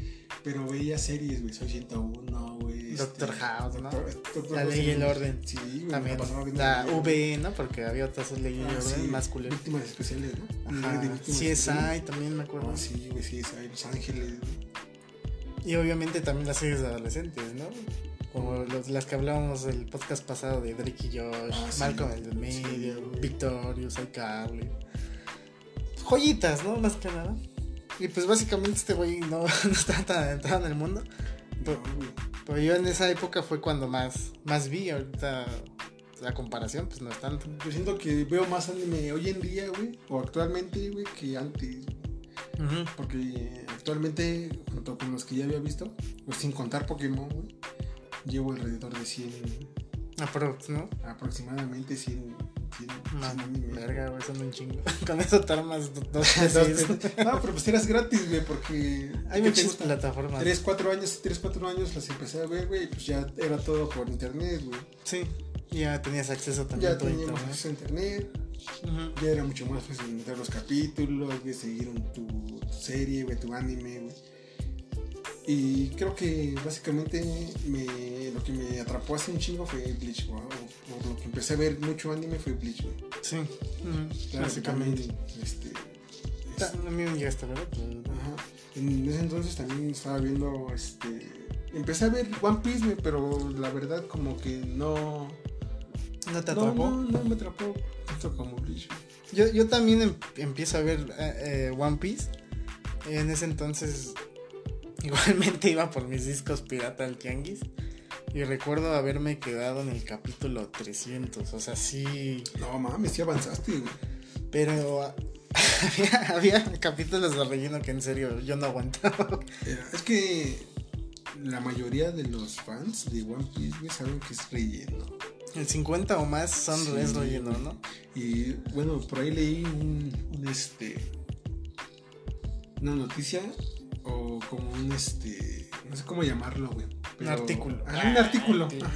Pero veía series, güey. Soy 101, güey. Doctor este, House, ¿no? Doctor- Doctor La ley y el orden. Sí, güey. También la güey. V, ¿no? Porque había otras leyes Ah, sí, más culeras. Víctimas especiales, ¿no? Ajá. De. CSI también me acuerdo. Ah, sí, güey, CSI, Los Ángeles, güey. Y obviamente también las series de adolescentes, ¿no? Como los- las que hablábamos del podcast pasado de Drake y Josh, Ah, sí. Malcolm el del Sí, medio, güey. Victorious, iCarly. Joyitas, ¿no? Más que nada. Y pues básicamente este güey no, <laughs> no está tan entrado en el mundo. Pero yo en esa época fue cuando más, más vi. Ahorita la comparación pues no es tanto. Yo siento que veo más anime hoy en día, güey, o actualmente, güey, que antes. Porque actualmente, junto con los que ya había visto, pues sin contar Pokémon, güey, llevo alrededor de 100, Aprox, ¿no? aproximadamente 100, 100, 100 Más animes. verga, güey, son un chingo. <laughs> Con eso te armas do- dos tres. <laughs> no, pero pues eras gratis, güey, porque... Hay ¿qué te muchas plataformas. 3, 4 años, 3, 4 años las empecé a ver, güey, y pues ya era todo por internet, güey. Sí, ya tenías acceso también Ya a todo teníamos internet. acceso a internet, Ujú. ya era mucho más fácil encontrar los capítulos, güey, seguir tu, tu serie, güey, tu anime, güey. Y creo que básicamente me, lo que me atrapó hace un chingo fue Bleach, güey. o- lo que empecé a ver mucho anime fue Bleach, güey. Sí, básicamente. también, este, Ta- es- A mí me llegaste a ver, pues, ajá. En ese entonces también estaba viendo, este... Empecé a ver One Piece, güey, pero la verdad como que no... ¿No te atrapó? No, no me atrapó tanto como Bleach. Yo, yo también em- empiezo a ver eh, eh, One Piece. En ese entonces, <laughs> igualmente iba por mis discos pirata al tianguis. Y recuerdo haberme quedado en el capítulo 300. O sea, sí. No mames, sí avanzaste, güey. Pero <laughs> había, había capítulos de relleno que en serio yo no aguantaba. Era- Es que la mayoría de los fans de One Piece güey, saben que es relleno. El 50 o más son Sí. es relleno, ¿no? Y bueno, por ahí leí un, un, este una noticia o como un este no sé cómo llamarlo, güey. Un artículo. Ah, un artículo. Ah,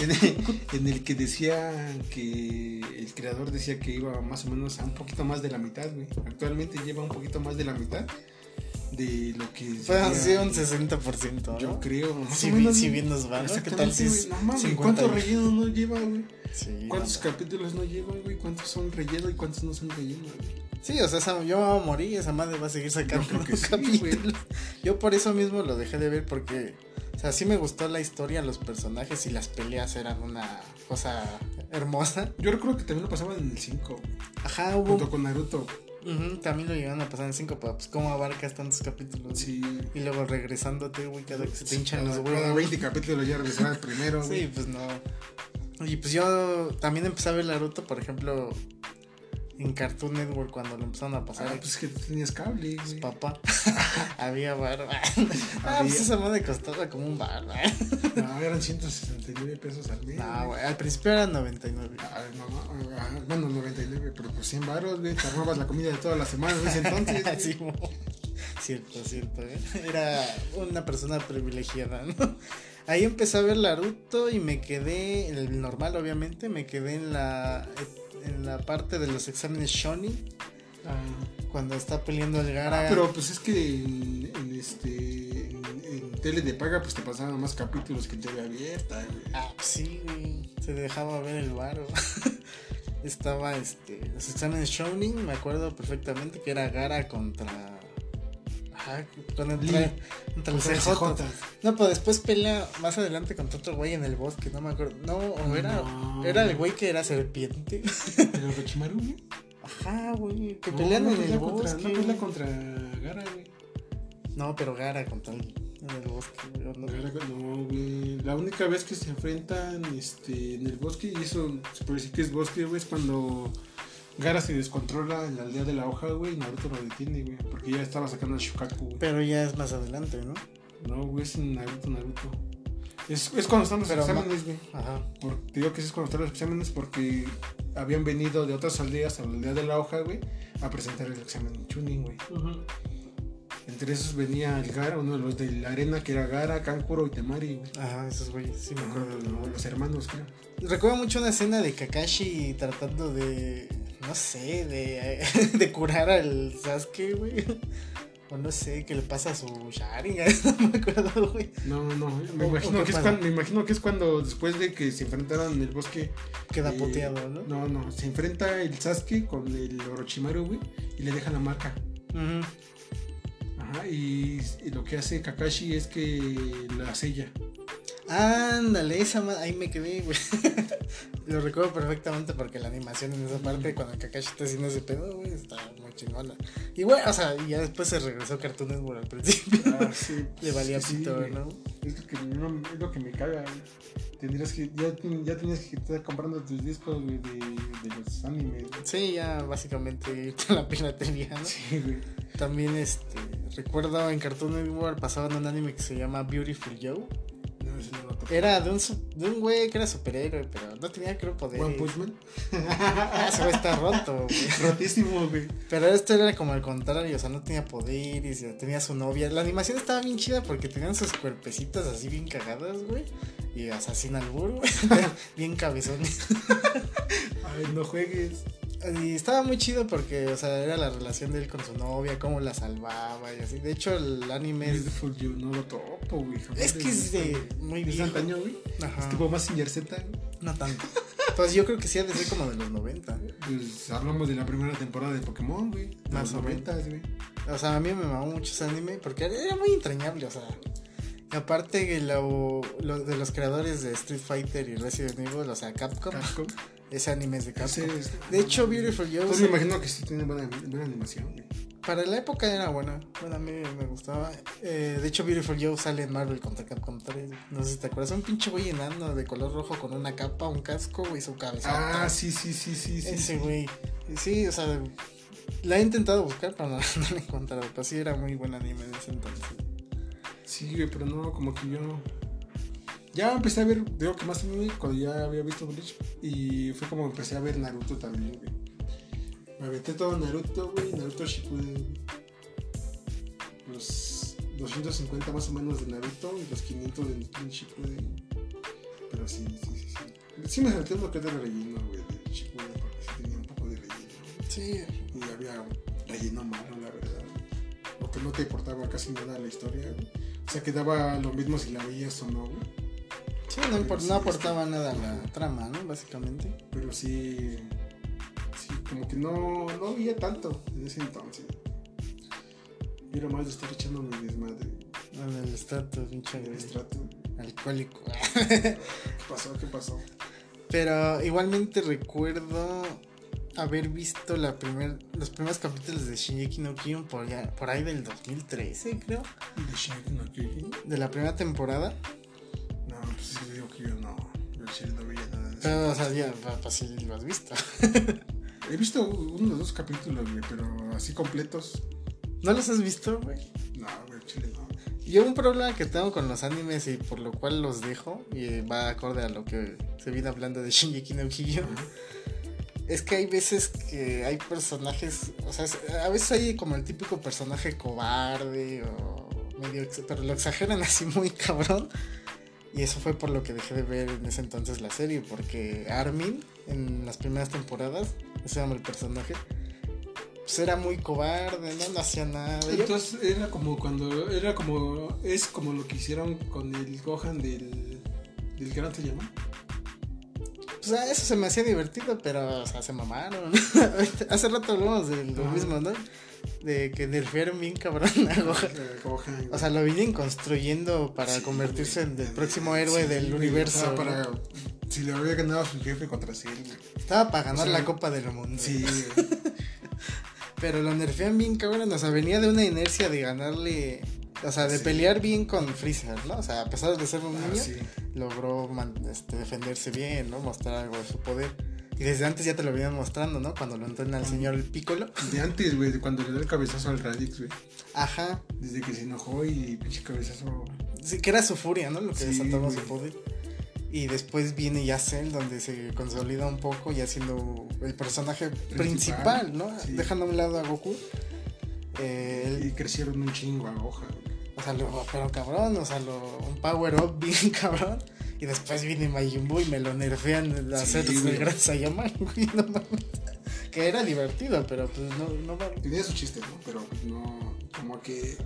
en, el, en el que decía que el creador decía que iba más o menos a un poquito más de la mitad, güey. Actualmente lleva un poquito más de la mitad de lo que Fue así sería- un 60%, ¿no? Yo creo, Si, menos, si bien nos va. ¿Qué tal si es. No mames, 50 ¿cuántos rellenos no lleva, güey? Sí, ¿Cuántos capítulos no lleva, güey? ¿Cuántos son relleno y cuántos no son relleno, güey? Sí, o sea, esa- yo me voy a morir y esa madre va a seguir sacando Yo sí, capítulos. Yo por eso mismo lo dejé de ver porque, o sea, sí me gustó la historia, los personajes y las peleas eran una cosa hermosa. Yo recuerdo que también lo pasaban en el 5, Ajá, hubo... junto con Naruto. Ujú, también lo llegaron a pasar en 5, pero pues cómo abarcas tantos capítulos. Sí. Y luego regresándote, güey, cada que se te hinchan los Cada huevos. 20 capítulos ya regresaba el primero, Sí, pues no. Y pues yo también empecé a ver Naruto, por ejemplo, en Cartoon Network cuando lo empezaron a pasar. Ah, pues que tú tenías cable, Pues, papá. <laughs> Había bar. ah, pues esa madre costaba como un bar. No, eran 169 pesos al mes. No, güey. Al principio eran 99. Ah, no, ah, bueno, 99, pero pues 100 baros, güey. Te armabas la comida de toda la semana ese entonces. <laughs> Sí, cierto, cierto. ¿eh? Era una persona privilegiada, ¿no? Ahí empecé a ver Naruto y me quedé, en el normal obviamente, me quedé en la, en la parte de los exámenes Shonin, Ah, cuando está peleando el Gara. Ah, pero pues es que en, en este en, en tele de paga, pues te pasaban más capítulos que en tele abierta, güey. Ah, pues sí, güey. Se dejaba ver el varo. <laughs> Estaba este. Los exámenes Showning, me acuerdo perfectamente que era Gara contra. Ajá, el CJ. CJ. No, pues después pelea más adelante contra otro güey en el bosque, no me acuerdo. No, o era. No. Era el güey que era serpiente. <laughs> ¿El Orochimaru, güey? Ajá, güey. Que No, pelean no en el contra, bosque. no pelea contra Gara, güey. No, pero Gara contra el. En el bosque, no. Gara, No, güey. La única vez que se enfrentan este, en el bosque, y eso se puede decir que es bosque, güey, es cuando Gara se descontrola en la aldea de la hoja, güey, y Naruto lo detiene, güey. Porque ya estaba sacando al Shukaku, güey. Pero ya es más adelante, ¿no? No, güey, es en Naruto, Naruto. Es, es cuando están los Pero exámenes, güey. Ajá. Por- te digo que es cuando están los exámenes porque habían venido de otras aldeas a la aldea de la hoja, güey, a presentar el examen Chunin, güey. Entre esos venía el Gara, uno de los de la arena que era Gara, Kankuro y Temari, güey. Ajá, esos güeyes, sí me acuerdo. nombre. los hermanos, creo. Recuerdo mucho una escena de Kakashi tratando de. No sé, de, <laughs> de curar al Sasuke, güey. O no sé, que le pasa su Sharingan, <laughs> no me acuerdo, güey. No, no, me ¿O- imagino, o que es cuando, me imagino que es cuando después de que se enfrentaron en el bosque. Queda eh, poteado, ¿no? No, no, se enfrenta el Sasuke con el Orochimaru, güey, y le deja la marca. Ujú. Ajá, y, y lo que hace Kakashi es que la sella. Ándale, esa ma- ahí me quedé, güey. <laughs> Lo recuerdo perfectamente porque la animación en esa parte, cuando Kakashi está haciendo ese pedo, güey, está muy chingona. Y bueno, o sea, y ya después se regresó Cartoon Network al principio. Ah, sí, <laughs> Le valía sí, pito. ¿no? Es lo que, no- es lo que me caga, güey. Tendrías que, ya, ya tenías que estar comprando tus discos, güey, de, de los animes. güey. Sí, ya básicamente <laughs> la piratería, ¿no? Sí, güey. También, este, recuerdo en Cartoon Network pasaban un anime que se llama Beautiful Joe. Era de un, de un güey que era superhéroe, pero no tenía, creo, poder. One Punch Man. Ah, ese güey está roto, güey. Rotísimo, güey. Pero esto era como al contrario, o sea, no tenía poder y tenía su novia. La animación estaba bien chida porque tenían sus cuerpecitos así bien cagadas, güey. Y, o sea, sin albur, güey. <laughs> bien cabezones. Ay, no juegues. Y estaba muy chido porque, o sea, era la relación de él con su novia, cómo la salvaba y así. De hecho, el anime es, Beautiful You, no lo topo, güey. es que es de muy Es de viejo. antaño, güey. Ajá. Es tipo más sin Z. No tanto. Pues yo creo que sí ha de ser como de los 90. Pues hablamos de la primera temporada de Pokémon, güey. Más los o menos. 90, güey. O sea, a mí me mamó mucho ese anime porque era muy entrañable, o sea. Aparte que lo, lo- de los creadores de Street Fighter y Resident Evil, o sea, Capcom, Capcom. es de Ese Capcom. De hecho, Beautiful Joe, Entonces me imagino que sí tiene buena, buena animación, para la época era buena. Bueno, a mí me gustaba. Eh, de hecho, Beautiful Joe sale en Marvel contra Capcom 3. No sé si te acuerdas. Un pinche güey enano de color rojo con una capa, un casco y su cabeza. Ah, sí, sí, sí, sí. sí, Ese sí. güey. Sí, o sea, la he intentado buscar, pero no, <laughs> no la he encontrado. Pero sí era muy buen anime en ese entonces. Sí, güey, pero no, como que yo. Ya empecé a ver, digo que más anime cuando ya había visto Bleach. Y fue como empecé a ver Naruto también, güey. Me aventé todo Naruto, güey. Naruto Shippuden. Los 250 más o menos de Naruto y los 500 de Shippuden. Pero sí, sí, sí. Sí, sí me salté lo que de relleno, güey, de Shippuden, porque sí tenía un poco de relleno. Sí, Y había relleno malo, la verdad. No te importaba casi nada la historia, güey. O sea, quedaba lo mismo si la veías o no, güey. Sí, no, impor- no aportaba nada a la trama, ¿no? Básicamente. Pero sí. Sí, como que no, no veía tanto en ese entonces. Y era más de estar echando mi desmadre. En el estatus, pinche El güey, estrato. alcohólico. ¿Qué pasó? ¿Qué pasó? Pero igualmente recuerdo haber visto la primer, los primeros capítulos de Shingeki no Kyojin por, ya- por ahí del 2013, creo. ¿De Shingeki no Kyojin? De la primera temporada. No, pues sí, digo que yo no. Yo serio no veía nada de eso. Pero, o sea, ya, pues sí lo has visto. He visto uno o dos capítulos, güey, pero así completos. ¿No los has visto, güey? No, güey, chile no. Yo un problema que tengo con los animes y por lo cual los dejo, y va acorde a lo que se viene hablando de Shingeki no Kyojin, es que hay veces que hay personajes, o sea, a veces hay como el típico personaje cobarde o medio, pero lo exageran <laughs> así muy cabrón. Y eso fue por lo que dejé de ver en ese entonces la serie, porque Armin en las primeras temporadas, ese llama el personaje, pues era muy cobarde, no, hacía nada. Entonces era como cuando. Era como. Es como lo que hicieron con el Gohan del. Del Gran llama. Pues a eso se me hacía divertido, pero, o sea, se mamaron. <laughs> Hace rato hablamos de lo Ajá. mismo, ¿no? De que nerfearon bien cabrón <laughs> a. O sea, lo vienen construyendo para Sí, convertirse en el próximo héroe Sí, del güey, universo. o sea, ¿no? para. Si le había ganado a su jefe contra güey. Estaba para ganar o sea, la Copa del Mundo. Sí. <laughs> Pero lo nerfean bien cabrón. O sea, venía de una inercia de ganarle. O sea, de Sí. pelear bien con Freezer, ¿no? O sea, a pesar de ser un Ah, niño, sí. logró man- este, defenderse bien, ¿no? Mostrar algo de su poder. Y desde antes ya te lo venían mostrando, ¿no? Cuando lo entrena el señor Piccolo. De antes, güey, de cuando le da el cabezazo al Radix, güey. Ajá. Desde que se enojó y pinche cabezazo. Sí, que era su furia, ¿no? Lo que Sí, desataba su poder. Y después viene ya Cell, donde se consolida un poco, ya siendo el personaje principal, Principal, ¿no? sí. Dejando a un lado a Goku. Eh, Y crecieron un chingo a Gohan. O sea, lo, pero cabrón, o sea, lo, un power up bien <laughs> cabrón. Y después viene Majin Buu y me lo nerfean de Sí, hacer Saiyaman, <laughs> güey, no mames. Que era divertido, pero pues no, no mames. Tenía su chiste, ¿no? Pero pues, no. Como que.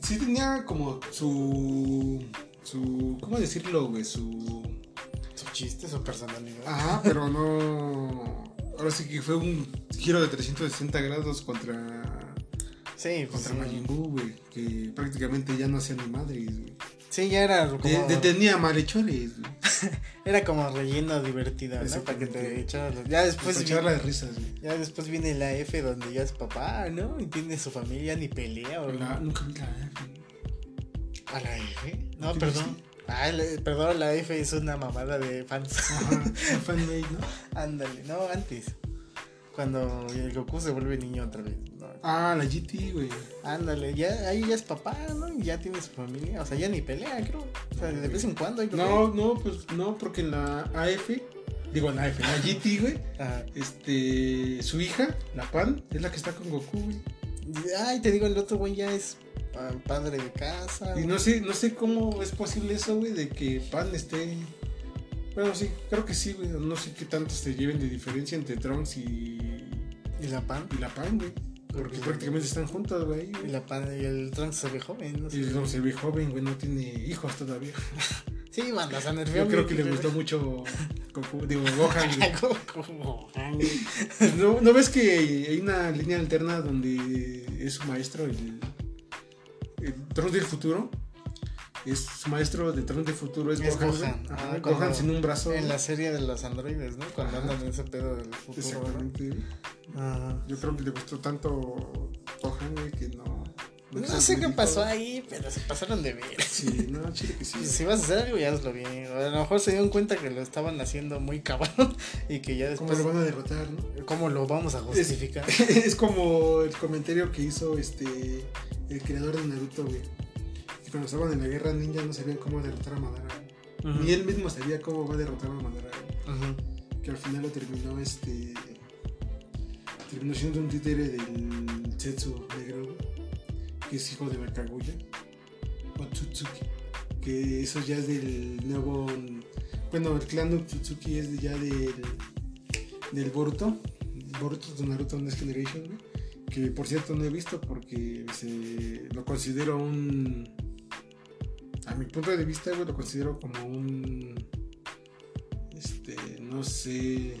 Sí tenía como su. Su. ¿Cómo decirlo, güey? Su. Su chiste, su personalidad. Ajá, pero no. Ahora sí que fue un giro de 360 grados contra. Sí, pues Contra sí. Majin Buu, güey. Que prácticamente ya no hacía ni madres, güey. Sí, ya era como, De- Detenía malhechores, güey. <laughs> era como relleno divertido, ¿no? Para que te echaras los- Ya después, Para de risas, güey. ya después viene la F donde ya es papá, ¿no? Y tiene su familia, ni pelea o La- nunca vi la ¿A la F? No, ¿Qué perdón. Ah, perdón, la F es una mamada de fans. Ajá, un fanmade, ¿no? <laughs> Ándale, no, antes. Cuando el Goku se vuelve niño otra vez. Ah, la GT, güey. Ándale, ya, ahí ya es papá, ¿no? Y ya tiene su familia. O sea, ya ni pelea, creo. O sea, de vez en cuando hay No, no, pues no, porque en la AF, digo en la AF, en la GT, güey, Ajá. este, su hija, la Pan, es la que está con Goku, güey. Ay, te digo, el otro güey ya es ah, padre de casa. Y no sé, no sé cómo es posible eso, güey, de que Pan esté... Bueno, sí, creo que sí, güey. No sé qué tanto se lleven de diferencia entre Trunks y, Y la pan. y la Pan, güey. Porque prácticamente están juntos, güey. Y la pan y el Trunks se ve joven, no. Y no se ve joven, güey, no tiene hijos todavía. Sí, banda, se Yo creo que le gustó mucho Goku, digo, Gohan. <laughs> <laughs> ¿No, ¿No ves que hay una línea alterna donde es su maestro, el, el Trunks del futuro? Es su maestro de Trunks del futuro, es, Es Gohan. güey. Gohan. Ajá, Ah, Gohan sin un brazo. En la serie de los androides, ¿no? Cuando Ajá. andan en ese pedo del futuro. Exactamente. Ajá. Yo creo que le gustó tanto Gohan, güey, que no. No sé qué pasó ahí, pero se pasaron de ver. Sí, no, <laughs> chile que sí. Si, vas a hacer algo, ya hazlo bien. A lo mejor se dieron cuenta que lo estaban haciendo muy cabrón <laughs> y que ya ¿Cómo después. lo van a derrotar, no? ¿Cómo lo vamos a justificar? <laughs> es como el comentario que hizo este el creador de Naruto, güey. Cuando estaban en la guerra ninja no sabían cómo derrotar a Madara. Ni él mismo sabía cómo va a derrotar a Madara. Ujú. Que al final lo terminó este. Terminó siendo un títere del Setsu negro, que es hijo de la Kaguya. Otsutsuki. Que eso ya es del nuevo. Bueno, el clan Otsutsuki es de- ya del. del Boruto. Boruto de Naruto Next Generation, güey. Que por cierto no he visto porque se, lo considero un. A mi punto de vista, güey, lo considero como un. Este, no sé.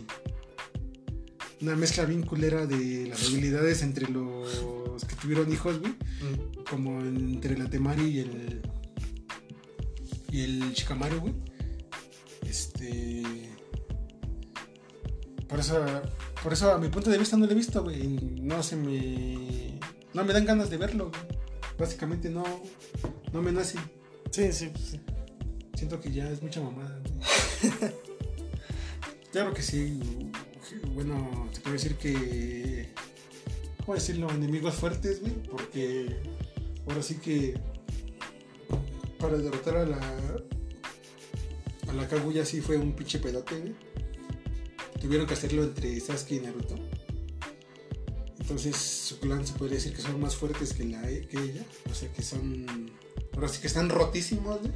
Una mezcla bien culera de las habilidades entre los que tuvieron hijos, güey. Mm. Como entre la Temari y el. Y el Shikamaru, güey. Este. Por eso. Por eso, a mi punto de vista, no lo he visto, güey. No se me. No me dan ganas de verlo, güey. Básicamente no. No me nace. Sí, sí, sí. Siento que ya es mucha mamada. <laughs> claro que sí. Bueno, te puedo decir que. ¿Cómo decirlo? Enemigos fuertes, güey. Porque ahora sí que. Para derrotar a la. A la Kaguya sí fue un pinche pedote, güey. Tuvieron que hacerlo entre Sasuke y Naruto. Entonces su clan se podría decir que son más fuertes que, la, que ella. O sea que son. Ahora sí que están rotísimos, güey.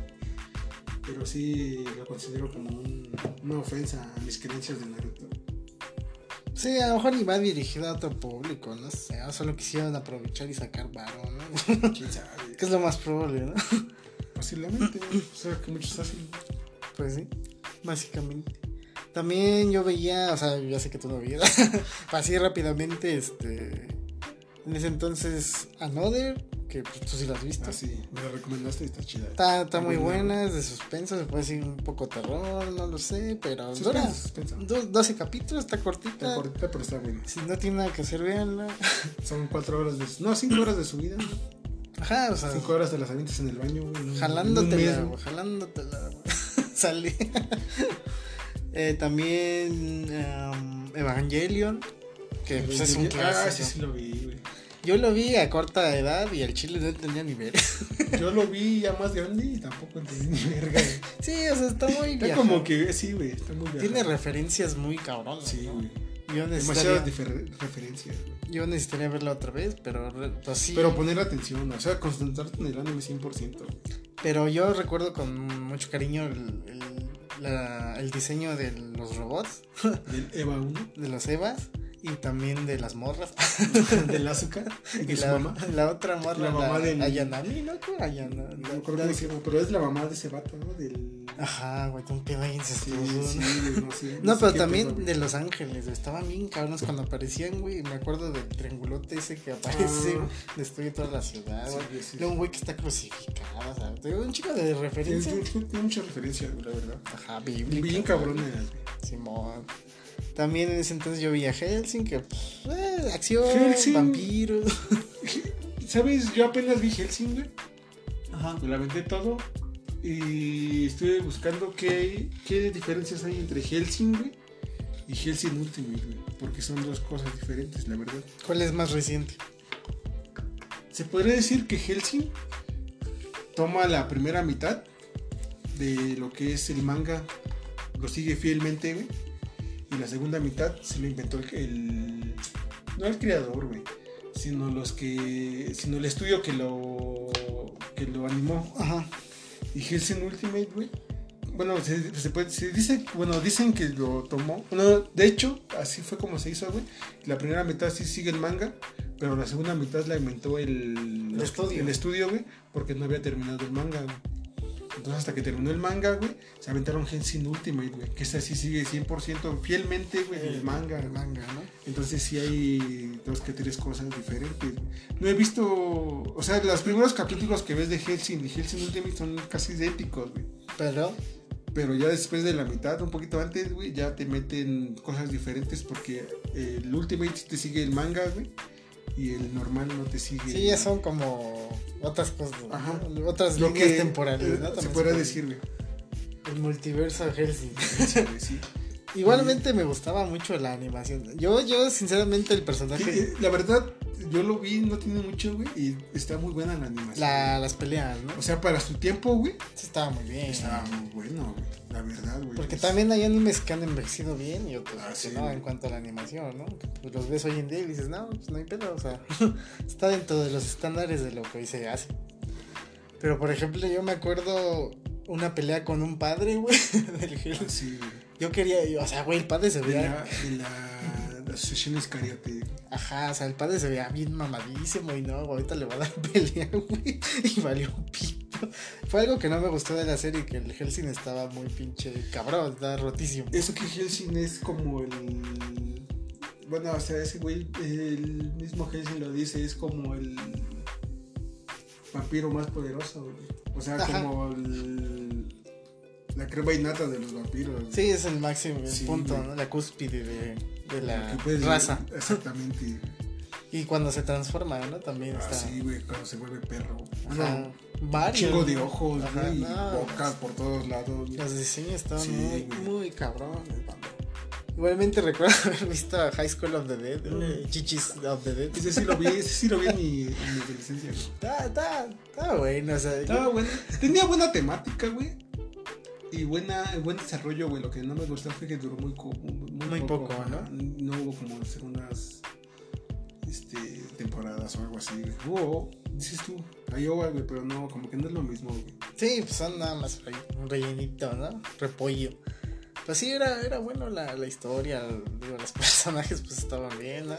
Pero sí lo considero como un- una ofensa a mis creencias de Naruto. Sí, a lo mejor iba dirigido a otro público, no sé. O solo quisieron aprovechar y sacar varo, ¿no? <laughs> ¿Quién sabe? que es lo más probable, ¿no? Posiblemente, o sea, que muchos hacen. Pues sí, básicamente. También yo veía, o sea, ya sé que tú no veías, <laughs> así rápidamente, este. En ese entonces, Another, que pues, tú sí la has visto. Ah, sí, me la recomendaste y está chida. Está, está muy buena. buena, es de suspenso, se puede decir un poco terror, no lo sé, pero dura suspenso. do- 12 capítulos, está cortita. Está cortita, pero está buena. Si no tiene nada que hacer, véanla. <laughs> Son cuatro horas de. No, cinco horas de su vida. ¿no? Ajá, o sea, Cinco horas de las avientas en el baño, güey. jalándotela, güey. jalándotela, <laughs> güey. Sale. <laughs> Eh, también um, Evangelion, que pues, es un Ah, clásico. sí, sí lo vi, güey. Yo lo vi a corta edad y el chile no tenía ni ver. <laughs> Yo lo vi ya más grande y tampoco entendí ni verga, güey. sí, o sea, está muy Está viajado. como que, sí, güey, está muy bien. Tiene referencias muy cabronas. Sí, ¿no? güey. Yo Demasiadas necesitaría, referencias, güey. yo necesitaría verla otra vez, pero pues sí. Pero poner atención, o sea, concentrarte en el anime 100%. güey. Pero yo recuerdo con mucho cariño el, el- la- el diseño de los robots, Del Eva 1, <laughs> de los Evas y también de las morras. <laughs> del <laughs> azúcar y de Y su la, mamá. la otra morra, La la, mamá del- Ayanami, ¿no? ¿Qué era Ayana? No me acuerdo llama, pero es la mamá de ese vato, ¿no? Del. Ajá, güey, un pedo ahí Sí, incestuoso. sí, ¿no? no <laughs> pero también pedo, de Los Ángeles, güey, estaban bien cabrones cuando aparecían, güey. Me acuerdo del triangulote ese que aparece, Ah. destruye toda la ciudad, güey. Luego un güey que está crucificado, o sea, te digo, un chico de referencia. tiene- referencias, güey, la verdad. Ajá, bíblica. Bien cabrones. Simón. También en ese entonces yo vi a Helsing, que pues, eh, acción, Hellsing. vampiros. <laughs> ¿Sabes? Yo apenas vi Helsing, güey. Ajá. Me la aventé todo. Y estuve buscando qué, qué diferencias hay entre Helsing, güey, y Helsing Ultimate, güey. Porque son dos cosas diferentes, la verdad. ¿Cuál es más reciente? Se podría decir que Helsing toma la primera mitad de lo que es el manga, lo sigue fielmente, güey. Y la segunda mitad se lo inventó el, el- no el creador, güey, sino los que, sino el estudio que lo, que lo animó. Ajá. Y Helsing Ultimate, güey. Bueno, se, se puede, se dice, bueno, dicen que lo tomó. Bueno, de hecho, así fue como se hizo, güey. La primera mitad sí sigue el manga, pero la segunda mitad la inventó el, El estudio. el estudio, güey, porque no había terminado el manga, güey. Entonces, hasta que terminó el manga, güey, se aventaron Helsing Ultimate, güey, que esta sí sigue 100% fielmente, güey, el manga, El manga, ¿no? Entonces sí hay dos que tres cosas diferentes. No he visto, o sea, los primeros capítulos que ves de Helsing y Helsing Ultimate son casi idénticos, güey. Pero, Pero ya después de la mitad, un poquito antes, güey, ya te meten cosas diferentes porque el Ultimate te sigue el manga, güey, y el normal no te sigue. sí, ya son como otras cosas, otras lo líneas que temporales, eh, ¿no? se También puede puede- decir, güey. El multiverso de Helsing. Sí. Igualmente me gustaba mucho la animación. Yo, yo sinceramente el personaje, eh, La verdad, yo lo vi, no tiene mucho, güey, y está muy buena la animación. la, las peleas, ¿no? O sea, para su tiempo, güey, Sí, estaba muy bien. estaba muy bueno, güey. La verdad, güey. Porque también hay animes que han envejecido bien y otros Ah, sí, no güey. en cuanto a la animación, ¿no? Pues, los ves hoy en día y dices, no, pues no hay pedo, o sea, <laughs> está dentro de los estándares de lo que hoy se hace. Pero por ejemplo, yo me acuerdo una pelea con un padre, güey, <laughs> del Hell's. Ah, sí, güey. Yo quería, o sea, güey, el padre se De veía, la, de la, la asociación Iscariote. ajá, o sea, el padre se veía bien mamadísimo y no, ahorita le va a dar <laughs> pelea, güey, y valió un pito. Fue algo que no me gustó de la serie, que el Helsing estaba muy pinche cabrón, estaba rotísimo. Eso que Helsing es como el. Bueno, o sea, ese güey, el mismo Helsing lo dice, es como el vampiro más poderoso, güey. O sea, Ajá. como el, la crema innata de los vampiros. Sí, es el máximo, el Sí, punto, güey. ¿no? La cúspide de, de la raza. Exactamente. Y cuando se transforma, ¿no? También está. Así, güey, cuando se vuelve perro. Ajá. Bueno, Varios. chingo de ojos, Ajá, güey, y no. bocas por todos lados. Los diseños estaban Sí, muy, güey. muy cabrones. Igualmente recuerdo <laughs> haber visto High School of the Dead, eh, Chichis of the Dead. Ese sí lo vi, <laughs> ese sí lo vi en mi, en mi adolescencia, güey. Está, está, está bueno, o sea. Estaba yo- bueno. Tenía buena temática, güey. Y buena, buen desarrollo, güey. Lo que no me gustó fue que duró muy, muy, Muy poco, ajá. ¿no? hubo como segundas este, temporadas o algo así, güey. Hubo, dices tú, hay OVA, güey, pero no, como que no es lo mismo, güey. Sí, pues son nada más un rellenito, ¿no? Repollo. Pues sí, era, era bueno la, la historia, digo, los <laughs> personajes pues estaban bien, ¿no?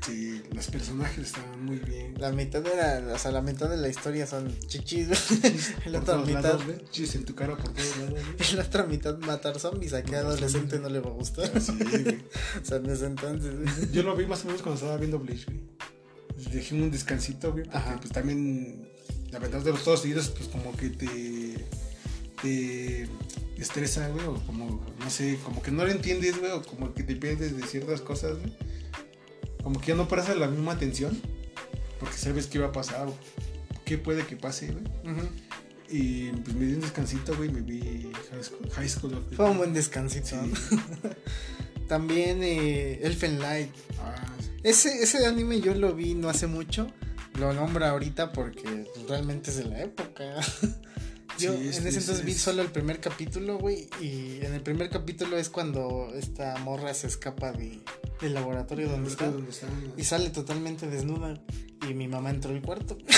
Sí, los personajes estaban muy bien. La mitad era, o sea, la mitad de la historia son chichis, <laughs> la otra mitad, lados, güey. Chis en tu cara por todos lados, <laughs> la otra mitad matar zombies, a qué Matar adolescente no le va a gustar. Sí, güey. <laughs> o sea, en ese entonces. Yo lo vi más o menos cuando estaba viendo Bleach, güey. Dejé un descansito, güey, porque Ajá. pues también la verdad de los todos seguidos, pues como que te, te estresa, güey, o como, no sé, como que no lo entiendes, güey, o como que te pierdes de ciertas cosas, güey. Como que ya no prestas la misma atención, porque sabes qué va a pasar, o qué puede que pase, güey. Y pues me di un descansito, güey, me vi High School, High School of the Fue un buen descansito. Sí. <laughs> También eh, Elfen Light. Ah, Ese, ese anime yo lo vi no hace mucho. Lo nombro ahorita porque realmente es de la época. <laughs> Yo Sí, en ese es- entonces vi solo el primer capítulo, güey. Y en el primer capítulo es cuando esta morra se escapa de, del laboratorio donde está. Y sale totalmente desnuda. Y mi mamá entró al cuarto. <laughs>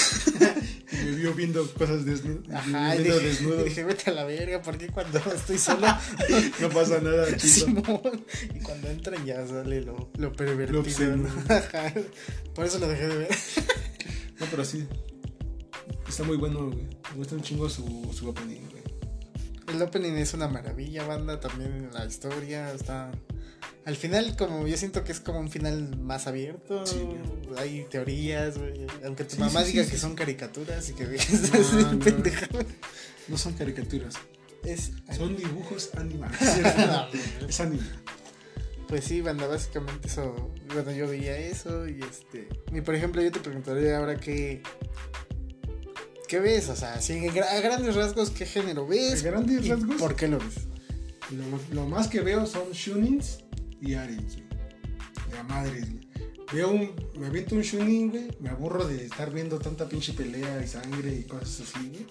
Y me vio viendo cosas desnudas. Ajá, y dije, desnudo. dije, vete a la verga, porque cuando estoy solo <laughs> No pasa nada. <laughs> Y cuando entran ya sale lo, lo pervertido. Ajá. Por eso lo dejé de ver. No, pero sí. Está muy bueno, güey. Me gusta un chingo su, su opening, güey. El opening es una maravilla, banda. También la historia está. Al final, como yo siento que es como un final más abierto. Sí. Hay teorías, güey. Aunque tu Sí, mamá sí, diga que son caricaturas y que dejes <laughs> No, no. No son caricaturas. Es. Son dibujos animados. <laughs> es anime. Pues sí, banda, básicamente eso. Bueno, yo veía eso y este. Y por ejemplo, yo te preguntaría ahora qué. ¿Qué ves? O sea, gra- a grandes rasgos, ¿qué género ves? A grandes ¿Y rasgos? ¿Por qué lo ves? Lo, lo más que veo son shunins y arens, güey. De a madres, güey. Veo un, me aviento un shunin, güey. Me aburro de estar viendo tanta pinche pelea y sangre y cosas así, güey.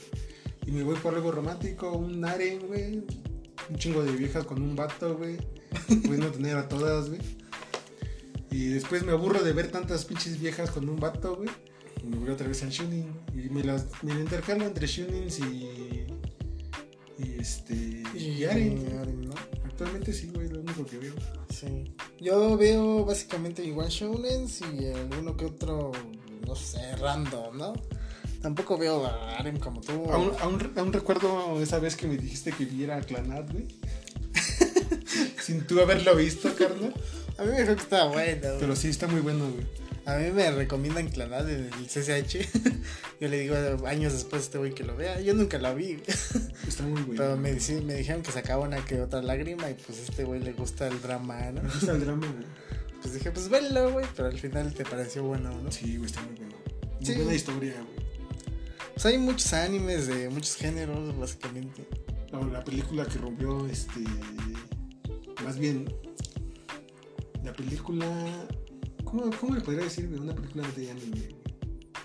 Y me voy por algo romántico, un aren, güey. Un chingo de viejas con un vato, güey. Pudiendo <laughs> tener a todas, güey. Y después me aburro de ver tantas pinches viejas con un vato, güey. Y me voy otra vez al shunin. Y me las me la intercalo entre shunins y. Y este. Y, aren. güey. Aren, ¿no? Actualmente sí, güey, lo único que veo. Sí. Yo veo básicamente igual shounens y alguno que otro, no sé, random, ¿no? Tampoco veo a Aren como tú. Aún, aún, aún recuerdo esa vez que me dijiste que viera Clanat, güey. <laughs> Sin tú haberlo visto, carnal. A mí me dijo que estaba bueno. güey. Pero sí, está muy bueno, güey. A mí me recomiendan Clanad en el CCH. <laughs> Yo le digo años después a este güey que lo vea. Yo nunca la vi. <laughs> Está muy bueno. Pero me, dijeron que sacaba una que otra lágrima y pues a este güey le gusta el drama, ¿no? Me gusta el drama, güey. <laughs> Pues dije, pues velo, güey. Pero al final te pareció bueno, ¿no? Sí, güey, está muy bueno. Muy Sí. buena historia, güey. Pues hay muchos animes de muchos géneros, básicamente. La película que rompió, este. Más bien. La película. ¿Cómo, cómo le podría decir, güey? Una película de anime.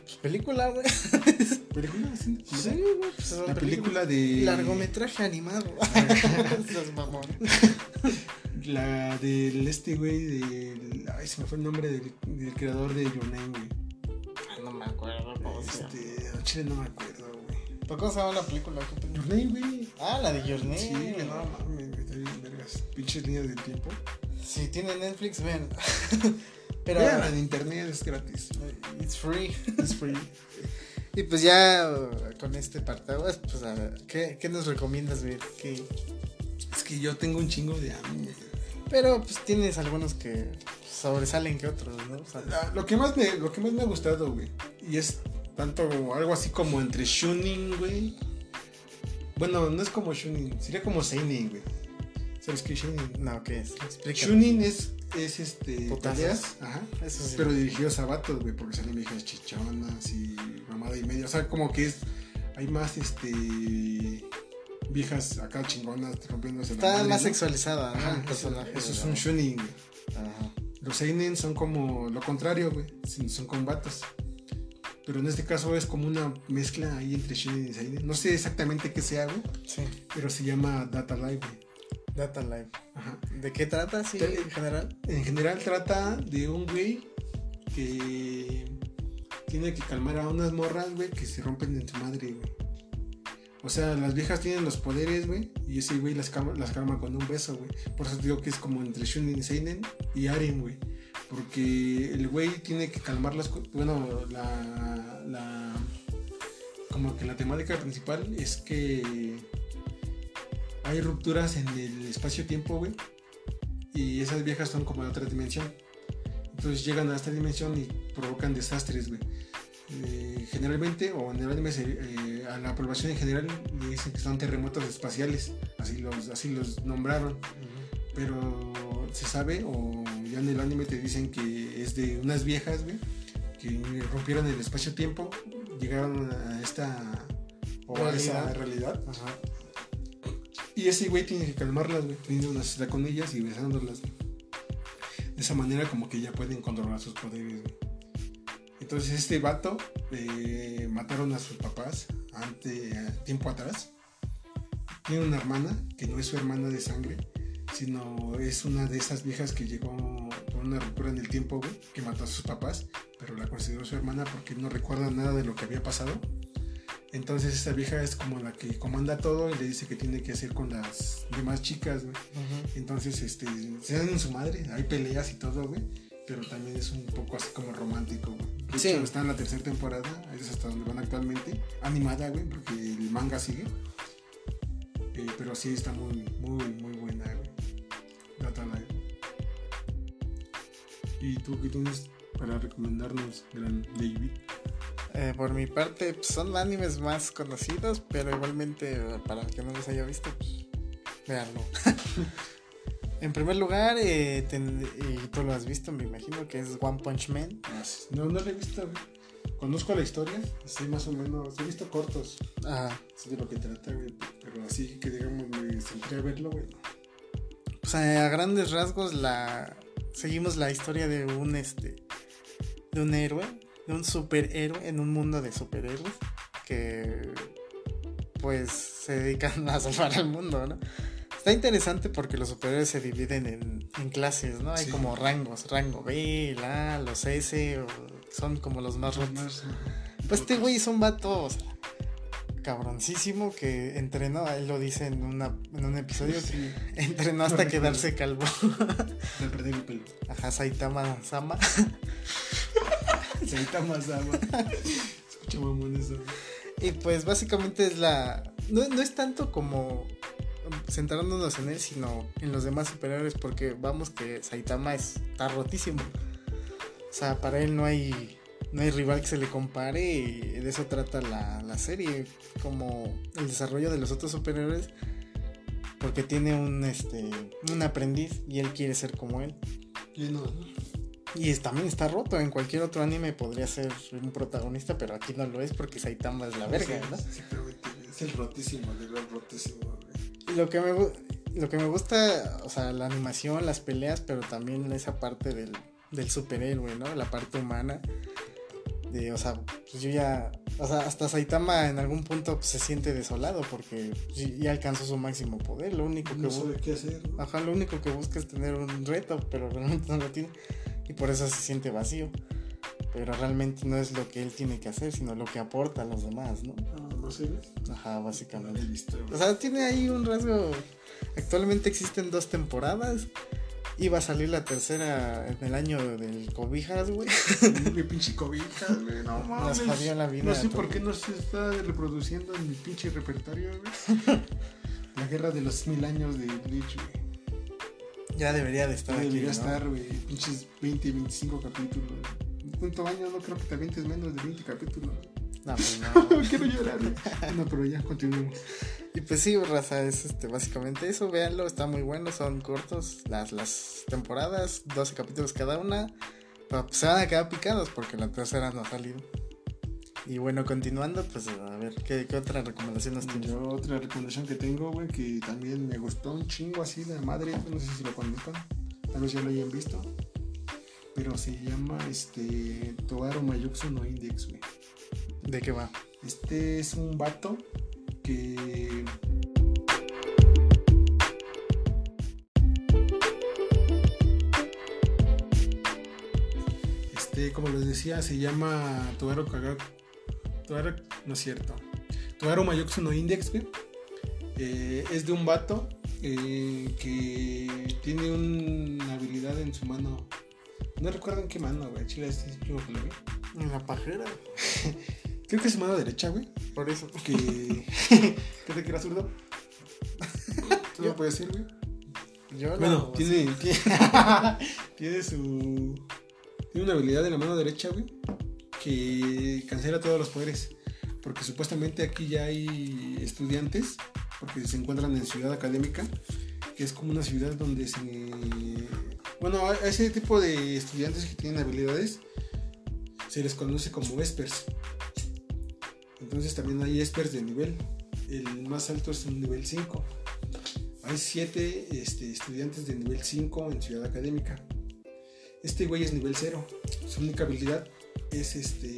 Pues película, güey. <laughs> ¿Película? Sí, ¿cómo Sí, güey. Pues, es La película de. Largometraje animado. <laughs> Seas mamón. <laughs> La del este, güey, del... Ay, se me fue el nombre del, del creador de Your Name, güey. Ah, No me acuerdo cómo se llama. Este... Chile no me acuerdo, güey. ¿Pero ¿Cómo se llama la película? Your Name, güey. Ah, la de Your Name. Sí, güey, no mames, güey, está bien vergas. Pinches líneas del tiempo. Si tiene Netflix, ven. Pero Vean, en internet es gratis. it's free. Es free. Y pues ya con este partaguas, pues a ver, ¿qué, ¿qué nos recomiendas ver? ¿Qué? es que yo tengo un chingo de anime. Pero pues tienes algunos que sobresalen que otros, ¿no? O sea, La- lo, que más me, lo que más me ha gustado, güey, y es tanto algo así como entre Shunin, güey. Bueno, no es como Shunin, sería como Seinen, güey. ¿Sabes qué es Shunin? no, ¿qué es? Explícame. Shunin es, es este. Putazos. peleas, Ajá. Eso sí. Pero dirigidos a vatos, güey, porque salen viejas chichonas y mamada y media. O sea, como que es. Hay más este. Viejas acá chingonas rompiéndose la Está madre, más ¿no? sexualizada, ¿no? Ajá, eso, es la- un Shunin, güey. Ajá. Los Seinen son como lo contrario, güey. Son combates. Pero en este caso es como una mezcla ahí entre Shunin y Seinen. No sé exactamente qué sea, güey. Sí. Pero se llama Data Live, güey. Data Live. Ajá. ¿De qué trata, sí, Te- en general? En general trata de un güey que tiene que calmar a unas morras, güey, que se rompen en su madre, güey. O sea, las viejas tienen los poderes, güey, y ese güey las, calma, las calma con un beso, güey. Por eso digo que es como entre Shunin Seinen y Aren, güey. Porque el güey tiene que calmarlas. Bueno, la, la. Como que la temática principal es que hay rupturas en el espacio-tiempo, güey. Y esas viejas son como de otra dimensión. Entonces llegan a esta dimensión y provocan desastres, güey. Eh, generalmente, o en el anime, eh, a la población en general le dicen que son terremotos espaciales. Así los, así los nombraron. Pero se sabe, o ya en el anime te dicen que es de unas viejas, güey, que rompieron el espacio-tiempo, llegaron a esta. O a esa realidad. Ajá y ese güey tiene que calmarlas, güey, teniendo una cita con ellas y besándolas. De esa manera como que ya pueden controlar sus poderes. Entonces este vato eh, mataron a sus papás ante, tiempo atrás. Tiene una hermana que no es su hermana de sangre, sino es una de esas viejas que llegó con una ruptura en el tiempo, güey, que mató a sus papás, pero la consideró su hermana porque no recuerda nada de lo que había pasado entonces esta vieja es como la que comanda todo y le dice que tiene que hacer con las demás chicas, güey. Entonces, este, se dan en su madre, hay peleas y todo, güey. Pero también es un poco así como romántico, güey. sí. está en la tercera temporada, es hasta donde van actualmente. Animada, güey, porque el manga sigue. Eh, pero sí está muy, muy, muy buena, güey. ¿Y tú qué tienes para recomendarnos, gran David? Eh, por mi parte, pues, son animes más conocidos, pero igualmente, para el que no los haya visto, pues, véanlo. <laughs> en primer lugar, eh, y tú lo has visto, me imagino, que es One Punch Man. No, no lo he visto, Conozco la historia, sí, más o menos. He visto cortos. Ajá. Sí, de lo que trata, Pero así que, digamos, me senté a verlo, güey. Pues a grandes rasgos, la seguimos la historia de un, este, de un héroe de un superhéroe en un mundo de superhéroes que pues se dedican <laughs> a salvar al mundo, ¿no? Está interesante porque los superhéroes se dividen en, clases, ¿no? Hay como rangos, rango B, la, los S, son como los más rotos. Pues este güey es un vato, cabroncísimo que entrenó, él lo dice en, una, en un episodio, <laughs> entrenó hasta quedarse calvo. De perder el pelo. Ajá, Saitama Sama. <laughs> Saitama Sama. <laughs> Escucha mamón eso. Y pues básicamente es la... No, no es tanto como centrándonos en él, sino en los demás superhéroes, porque vamos que Saitama está rotísimo. O sea, para él no hay no hay rival que se le compare y de eso trata la, la serie, como el desarrollo de los otros superhéroes, porque tiene un, este, un aprendiz y él quiere ser como él. Y, no, y también está roto, en cualquier otro anime podría ser un protagonista, pero aquí no lo es porque Saitama es la verga, ¿no? Sí, pero es el rotísimo, el rotísimo. Y lo que me lo que me gusta, o sea, la animación, las peleas, pero también esa parte del, del superhéroe, ¿no? La parte humana o sea, pues yo ya, o sea, hasta Saitama en algún punto pues, se siente desolado porque ya alcanzó su máximo poder, lo único que no sabe qué hacer. Ajá, lo único que busca es tener un reto, pero <laughs> realmente no lo tiene y por eso se siente vacío. Pero realmente no es lo que él tiene que hacer, sino lo que aporta a los demás, ¿no? Ah. Ajá, básicamente. o sea, tiene ahí un rasgo. Actualmente existen dos temporadas Iba a salir la tercera en el año del cobijas, güey. <laughs> mi pinche cobijas, güey. No mames. la vida. No sé por qué no se está reproduciendo en mi pinche repertorio, güey. <laughs> la guerra de los mil años de Bleach, güey. Ya debería de estar ya Debería estar, güey. Pinches 20, 25 capítulos. ¿Cuánto año? No creo que te avientes menos de 20 capítulos. No, pues no. <laughs> Quiero llorar. No, pero ya continuemos. Y pues sí, raza, es este, básicamente eso, véanlo, está muy bueno, son cortos las, las temporadas, 12 capítulos cada una, pero pues, se van a quedar picados porque la tercera no ha salido. <laughs> Y bueno, continuando, pues a ver, ¿qué, otra recomendación nos tienes? Yo otra recomendación que tengo, güey, que también me gustó un chingo así de madre, no sé si lo conozcan, tal vez ya lo hayan visto, pero se llama este Toaro Mayuxo no Index, güey. ¿De qué va? Este es un vato que este como les decía se llama Tuero Kagak Tuero no es cierto Togaru Mayoksu no Index, güey. Eh, es de un vato eh, que tiene una habilidad en su mano. No recuerdo en qué mano, güey. Chile, este es que lo vi. En la pajera. <laughs> Creo que es su mano derecha, güey. Por eso. Que. <laughs> <laughs> ¿Qué te que era zurdo? ¿Tú lo puedes decir, güey? Yo no. Bueno, tiene, tiene, tiene su. Tiene una habilidad en la mano derecha, güey, que cancela todos los poderes. Porque supuestamente aquí ya hay estudiantes, porque se encuentran en Ciudad Académica, que es como una ciudad donde se. Bueno, a ese tipo de estudiantes que tienen habilidades se les conoce como espers. Entonces también hay espers de nivel. El más alto es un nivel 5. Hay 7 estudiantes de nivel 5 en Ciudad Académica. Este güey es nivel 0. Su única habilidad es este.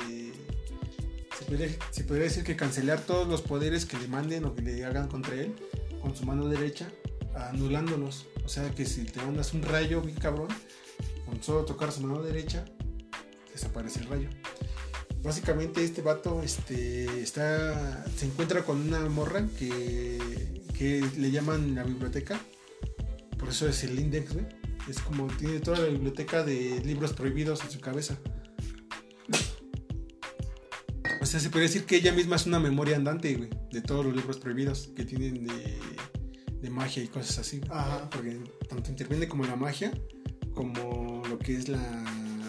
Se podría, decir que cancelar todos los poderes que le manden o que le hagan contra él con su mano derecha, anulándolos. O sea que si te mandas un rayo bien cabrón, con solo tocar su mano derecha, desaparece el rayo. Básicamente este vato este, está, se encuentra con una morra que, que le llaman la biblioteca. Por eso es el index. Es como tiene toda la biblioteca de libros prohibidos en su cabeza. O sea, se podría decir que ella misma es una memoria andante, güey, de todos los libros prohibidos que tienen de, de magia y cosas así. Ajá. Porque tanto interviene como la magia, como lo que es la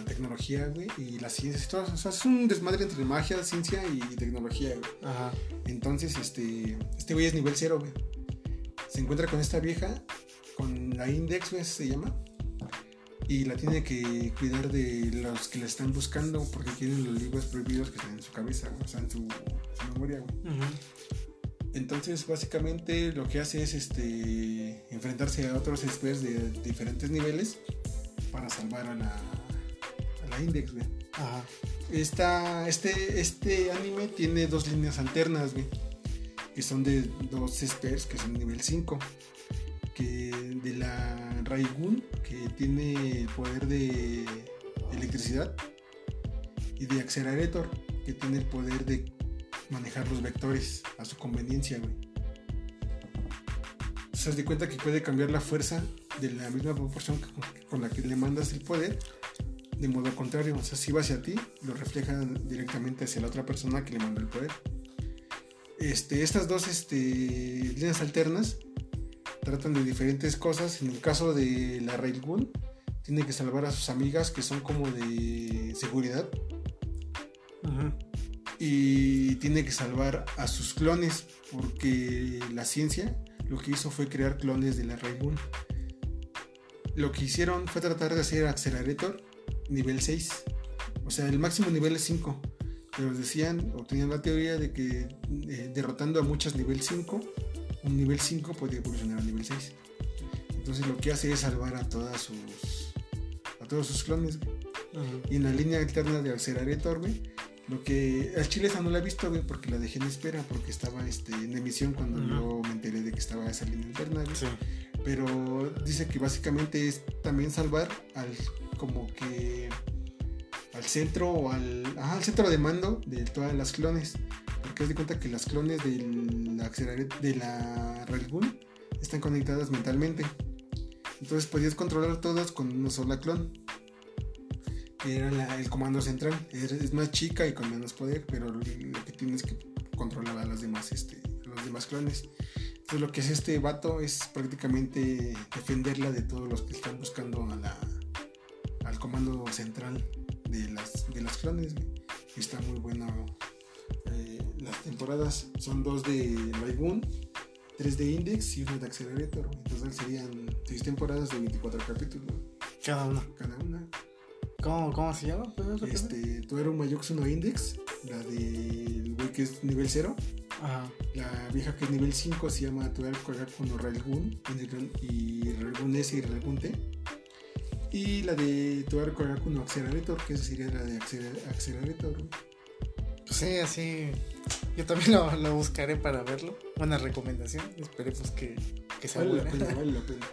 tecnología, güey, y la ciencia. y todo. O sea, es un desmadre entre magia, ciencia y tecnología, güey. Ajá. Entonces, este, este güey es nivel cero, güey. Se encuentra con esta vieja, con la Index, güey, se llama. Y la tiene que cuidar de los que la están buscando porque tienen los libros prohibidos que están en su cabeza, o sea, en su, su memoria, güey. Entonces, básicamente lo que hace es este enfrentarse a otros experts de diferentes niveles para salvar a la, a la Index, güey. Ajá. Esta, este, este anime tiene dos líneas alternas, güey. Que son de dos experts que son nivel 5. Que de la Raigun, que tiene el poder de electricidad. Y de Accelerator, que tiene el poder de manejar los vectores a su conveniencia, güey. Se de cuenta que puede cambiar la fuerza de la misma proporción con la que le mandas el poder de modo contrario. O sea, si va hacia ti, lo refleja directamente hacia la otra persona que le mandó el poder. Este, estas dos este, líneas alternas tratan de diferentes cosas. En el caso de la Railgun, tiene que salvar a sus amigas que son como de seguridad. Y tiene que salvar a sus clones porque la ciencia lo que hizo fue crear clones de la Railgun. Lo que hicieron fue tratar de hacer Accelerator nivel 6. O sea, el máximo nivel es 5. Pero decían o tenían la teoría de que eh, derrotando a muchas nivel 5, un nivel 5 puede evolucionar a nivel 6. Entonces lo que hace es salvar a todas sus a todos sus clones. güey. Ujú. Y en la línea alterna de Accelerator, güey, lo que al chile esa no la he visto, güey, porque la dejé en espera porque estaba este, en emisión cuando Ujú. yo me enteré de que estaba esa línea alterna, güey. Sí. Pero dice que básicamente es también salvar al como que al centro o al, ajá, al centro de mando de todas las clones. Porque haz de cuenta que las clones del de la Railgun están conectadas mentalmente. Entonces podías controlar todas con una sola clon. Era el comando central. Es, más chica y con menos poder, pero lo que tienes que controlar a las demás, este, los demás clones. Entonces lo que hace este vato es prácticamente defenderla de todos los que están buscando al comando central de las, de las clones. está muy bueno. Temporadas son dos de Raigun, tres de Index y una de Accelerator. Entonces serían seis temporadas de 24 capítulos Cada uno. cada una. ¿Cómo, cómo se llama? Este, tú eres un Mayoksu no Index, la del güey que es nivel 0. Ajá. La vieja que es nivel 5 se llama Tuer Koyaku no Railgun y Railgun S y Railgun T. Y la de Tuer Koyaku no Accelerator, que esa sería la de Acceler- Accelerator. Pues sí, así. Yo también <laughs> lo, lo buscaré para verlo. Buena recomendación. Esperemos que, que sea Vale la pena, vale la pena.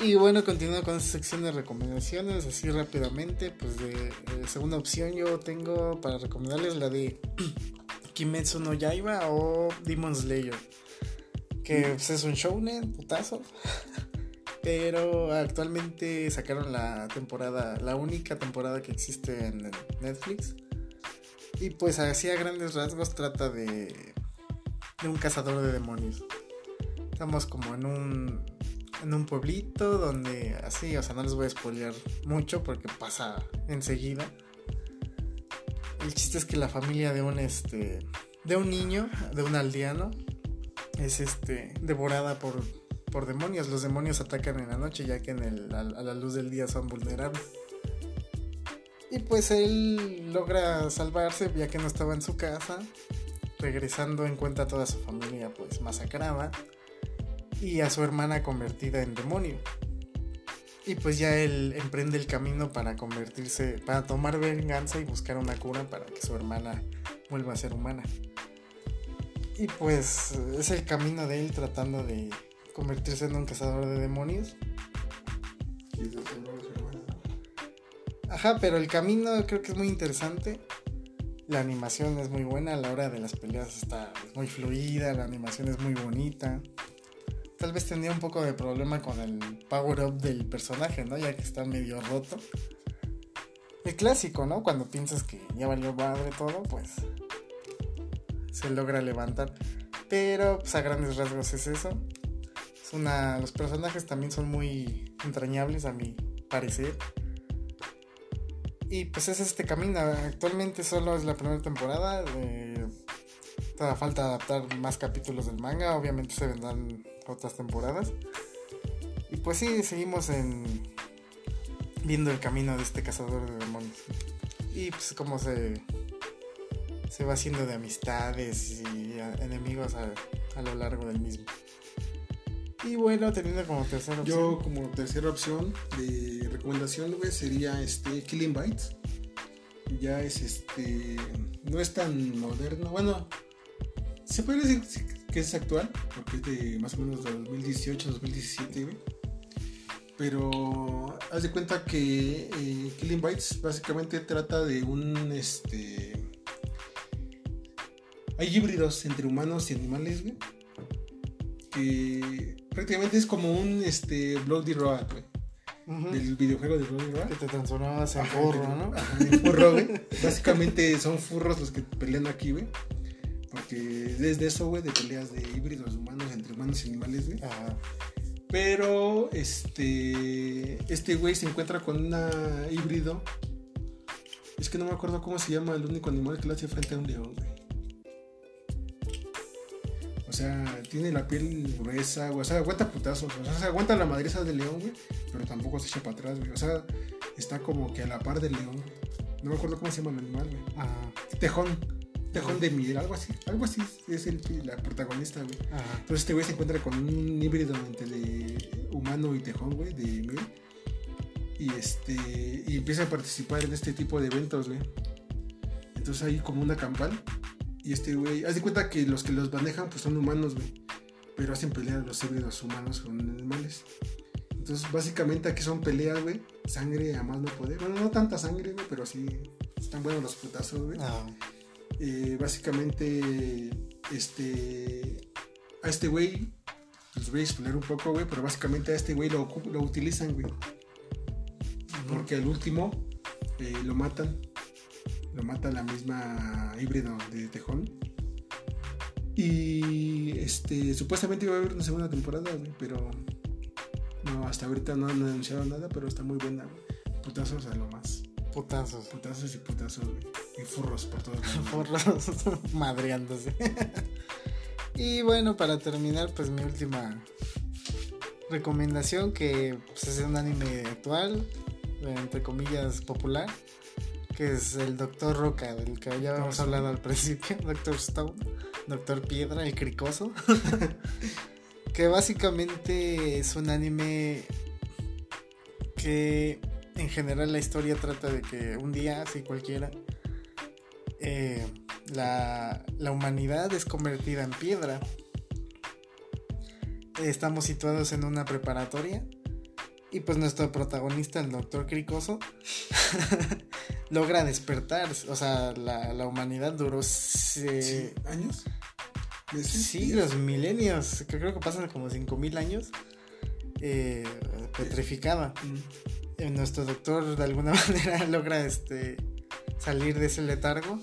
Y bueno, continuando con esta sección de recomendaciones, así rápidamente, pues de segunda opción yo tengo para recomendarles la de <clears throat> Kimetsu no Yaiba o Demon Slayer. Que pues, es un shounen, putazo. <laughs> Pero actualmente sacaron la temporada, la única temporada que existe en Netflix. Y pues así a grandes rasgos trata de, un cazador de demonios. Estamos como en un, en un pueblito donde así, o sea, no les voy a spoilear mucho porque pasa enseguida. El chiste es que la familia de un este de un niño, de un aldeano, es este devorada por por demonios. Los demonios atacan en la noche ya que en el, a, la luz del día son vulnerables. Y pues él logra salvarse ya que no estaba en su casa. Regresando encuentra a toda su familia pues masacrada. Y a su hermana convertida en demonio. Y pues ya él emprende el camino para convertirse, para tomar venganza y buscar una cura para que su hermana vuelva a ser humana. Y pues es el camino de él tratando de convertirse en un cazador de demonios. Ajá, pero el camino creo que es muy interesante. La animación es muy buena, a la hora de las peleas está muy fluida, la animación es muy bonita. Tal vez tenía un poco de problema con el power up del personaje, ¿no? Ya que está medio roto. El clásico, ¿no? Cuando piensas que ya valió madre todo, pues se logra levantar. Pero pues a grandes rasgos es eso los personajes también son muy entrañables a mi parecer. Y pues es este camino. Actualmente solo es la primera temporada. Eh, falta adaptar más capítulos del manga. Obviamente se vendrán otras temporadas. Y pues sí, seguimos en viendo el camino de este cazador de demonios. Y pues como se, se va haciendo de amistades y enemigos a lo largo del mismo. Y bueno, teniendo como tercera opción. Yo como tercera opción de recomendación, güey, sería este Killing Bites. Ya es este. No es tan moderno. Bueno, se puede decir que es actual, porque es de más o menos 2018, 2017, güey. Pero haz de cuenta que eh, Killing Bites básicamente trata de un este. Hay híbridos entre humanos y animales, güey. Que prácticamente es como un este, Bloody Road, güey. Del videojuego de Bloody Road. Que te transformabas en furro, ¿no? en furro, güey. Básicamente son furros los que pelean aquí, güey. Porque desde eso, güey, de peleas de híbridos humanos entre humanos y animales, güey. Ajá. Pero, este. Este güey se encuentra con una híbrido. Es que no me acuerdo cómo se llama el único animal que le hace frente a un león, güey. O sea, tiene la piel gruesa, güey. O sea, aguanta putazos. O sea, aguanta la madriza del león, güey. Pero tampoco se echa para atrás, güey. O sea, está como que a la par del león. No me acuerdo cómo se llama el animal, güey. Ah. Tejón. Tejón de miel, algo así. Algo así es el, la protagonista, güey. Entonces este güey se encuentra con un híbrido entre humano y tejón, güey, de miel. Y este. Y empieza a participar en este tipo de eventos, güey. Entonces hay como una campal y este güey, haz de cuenta que los que los manejan pues son humanos, güey. Pero hacen pelear los híbridos humanos con animales. Entonces, básicamente aquí son peleas, güey. Sangre a más no poder. Bueno, no tanta sangre, güey, pero sí están buenos los putazos, güey. Ah. Eh, básicamente, este. A este güey, los voy a explicar un poco, güey, pero básicamente a este güey lo, lo utilizan, güey. Porque al último eh, lo matan lo mata la misma híbrido de Tejón. Y este, supuestamente iba a haber una segunda temporada, pero no, hasta ahorita no han anunciado nada, pero está muy buena, Putazos a lo más. Putazos. Putazos y putazos, Y furros por todos lados. <laughs> furros <laughs> madreándose. <laughs> y bueno, para terminar, pues mi última recomendación, que pues, es un anime actual, entre comillas popular, que es el Doctor Roca, del que ya habíamos hablado al principio, <laughs> Doctor Stone, Doctor Piedra, el cricoso, <laughs> que básicamente es un anime que en general la historia trata de que un día, así cualquiera, eh, la, la humanidad es convertida en piedra. Estamos situados en una preparatoria Y pues nuestro protagonista, el doctor Cricoso, <laughs> logra despertar. O sea, la, la humanidad duró se- Sí, ¿Años? ¿Meses? siglos, milenios, que creo que pasan como 5000 años, eh, petrificada. Mm. Eh, Nuestro doctor de alguna <laughs> manera logra este salir de ese letargo.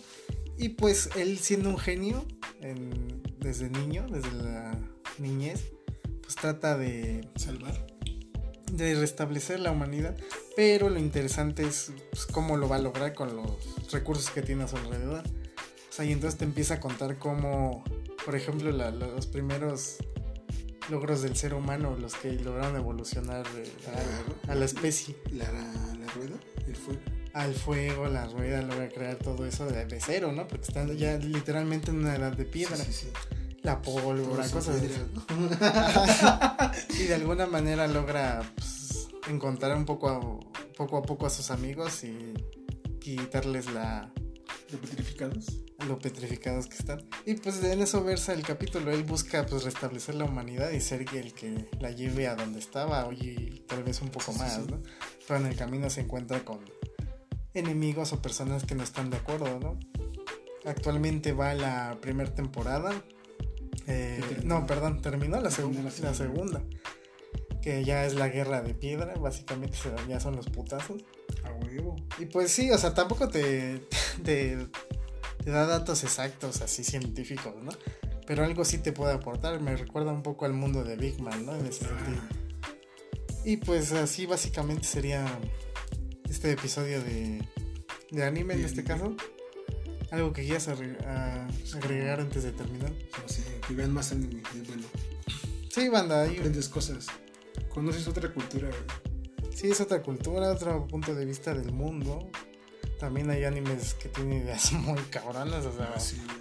Y pues él siendo un genio en- desde niño, desde la niñez, pues trata de Salvar. De restablecer la humanidad, pero lo interesante es pues, cómo lo va a lograr con los recursos que tiene a su alrededor. O sea, y entonces te empieza a contar cómo, por ejemplo, la- la- los primeros logros del ser humano, los que lograron evolucionar eh, a, a la especie, La, rueda, el fuego. al fuego, la rueda, logra crear todo eso de, de cero, ¿no? Porque están ya literalmente en una edad de piedra, Sí, sí, sí. La pólvora, Todos cosas así. <laughs> y de alguna manera logra pues, encontrar un poco a, poco a poco a sus amigos y quitarles la ¿De petrificados? lo petrificados que están y pues en eso versa el capítulo él busca pues restablecer la humanidad y ser el que la lleve a donde estaba oye tal vez un poco Sí, más sí. no pero en el camino se encuentra con enemigos o personas que no están de acuerdo no actualmente va la primera temporada Eh, no perdón terminó la, Terminó segu- la la segunda. segunda que ya es la guerra de piedra, básicamente ya son los putazos. A huevo. Y pues sí, o sea, tampoco te, <laughs> te, te da datos exactos así científicos, ¿no? Pero algo sí te puede aportar, me recuerda un poco al mundo de Big Man, ¿no? En ese sentido. Y pues así básicamente sería este episodio de, de anime en este caso. Algo que quieras agregar antes de terminar. No sé, que vean más anime. Es bueno. Sí, banda, ahí Aprendes cosas. Conoces otra cultura, güey. Sí, es otra cultura, otro punto de vista del mundo. También hay animes que tienen ideas <laughs> muy cabronas, o sea, Sí, güey.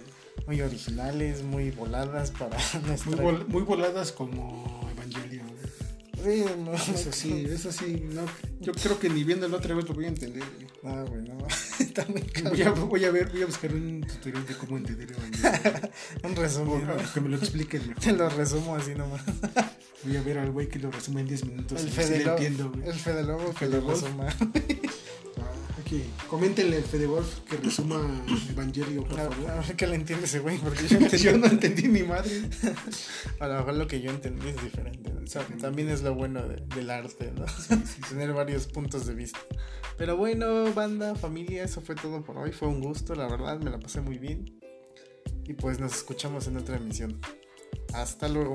muy originales, muy voladas para <laughs> nuestra... Muy, vol- muy voladas como Evangelion. Sí, no, Eso sí, eso sí. No, yo creo que ni viéndolo otra vez lo voy a entender. güey. No, güey, no. Está muy Voy a, cabrón. voy a ver, voy a buscar un tutorial de cómo entender Evangelion. <laughs> Un resumen, ¿no? Que me lo expliquen mejor. Te lo resumo así nomás. Voy a ver al güey que lo resume en 10 minutos. El Fede Lobo, el Fede Lobo que lo resuma. Ok. Coméntenle al Fede Wolf que resuma Evangelio, por A, favor. a ver qué le entiende ese güey, porque yo, entendí- <laughs> Yo no entendí ni madre. <laughs> a lo mejor lo que yo entendí es diferente. O sea, también es lo bueno de- del arte, ¿no? Sí, sí, sí. <laughs> tener varios puntos de vista. Pero bueno, banda, familia, eso fue todo por hoy. Fue un gusto, la verdad, me la pasé muy bien. Y pues nos escuchamos en otra emisión. Hasta luego.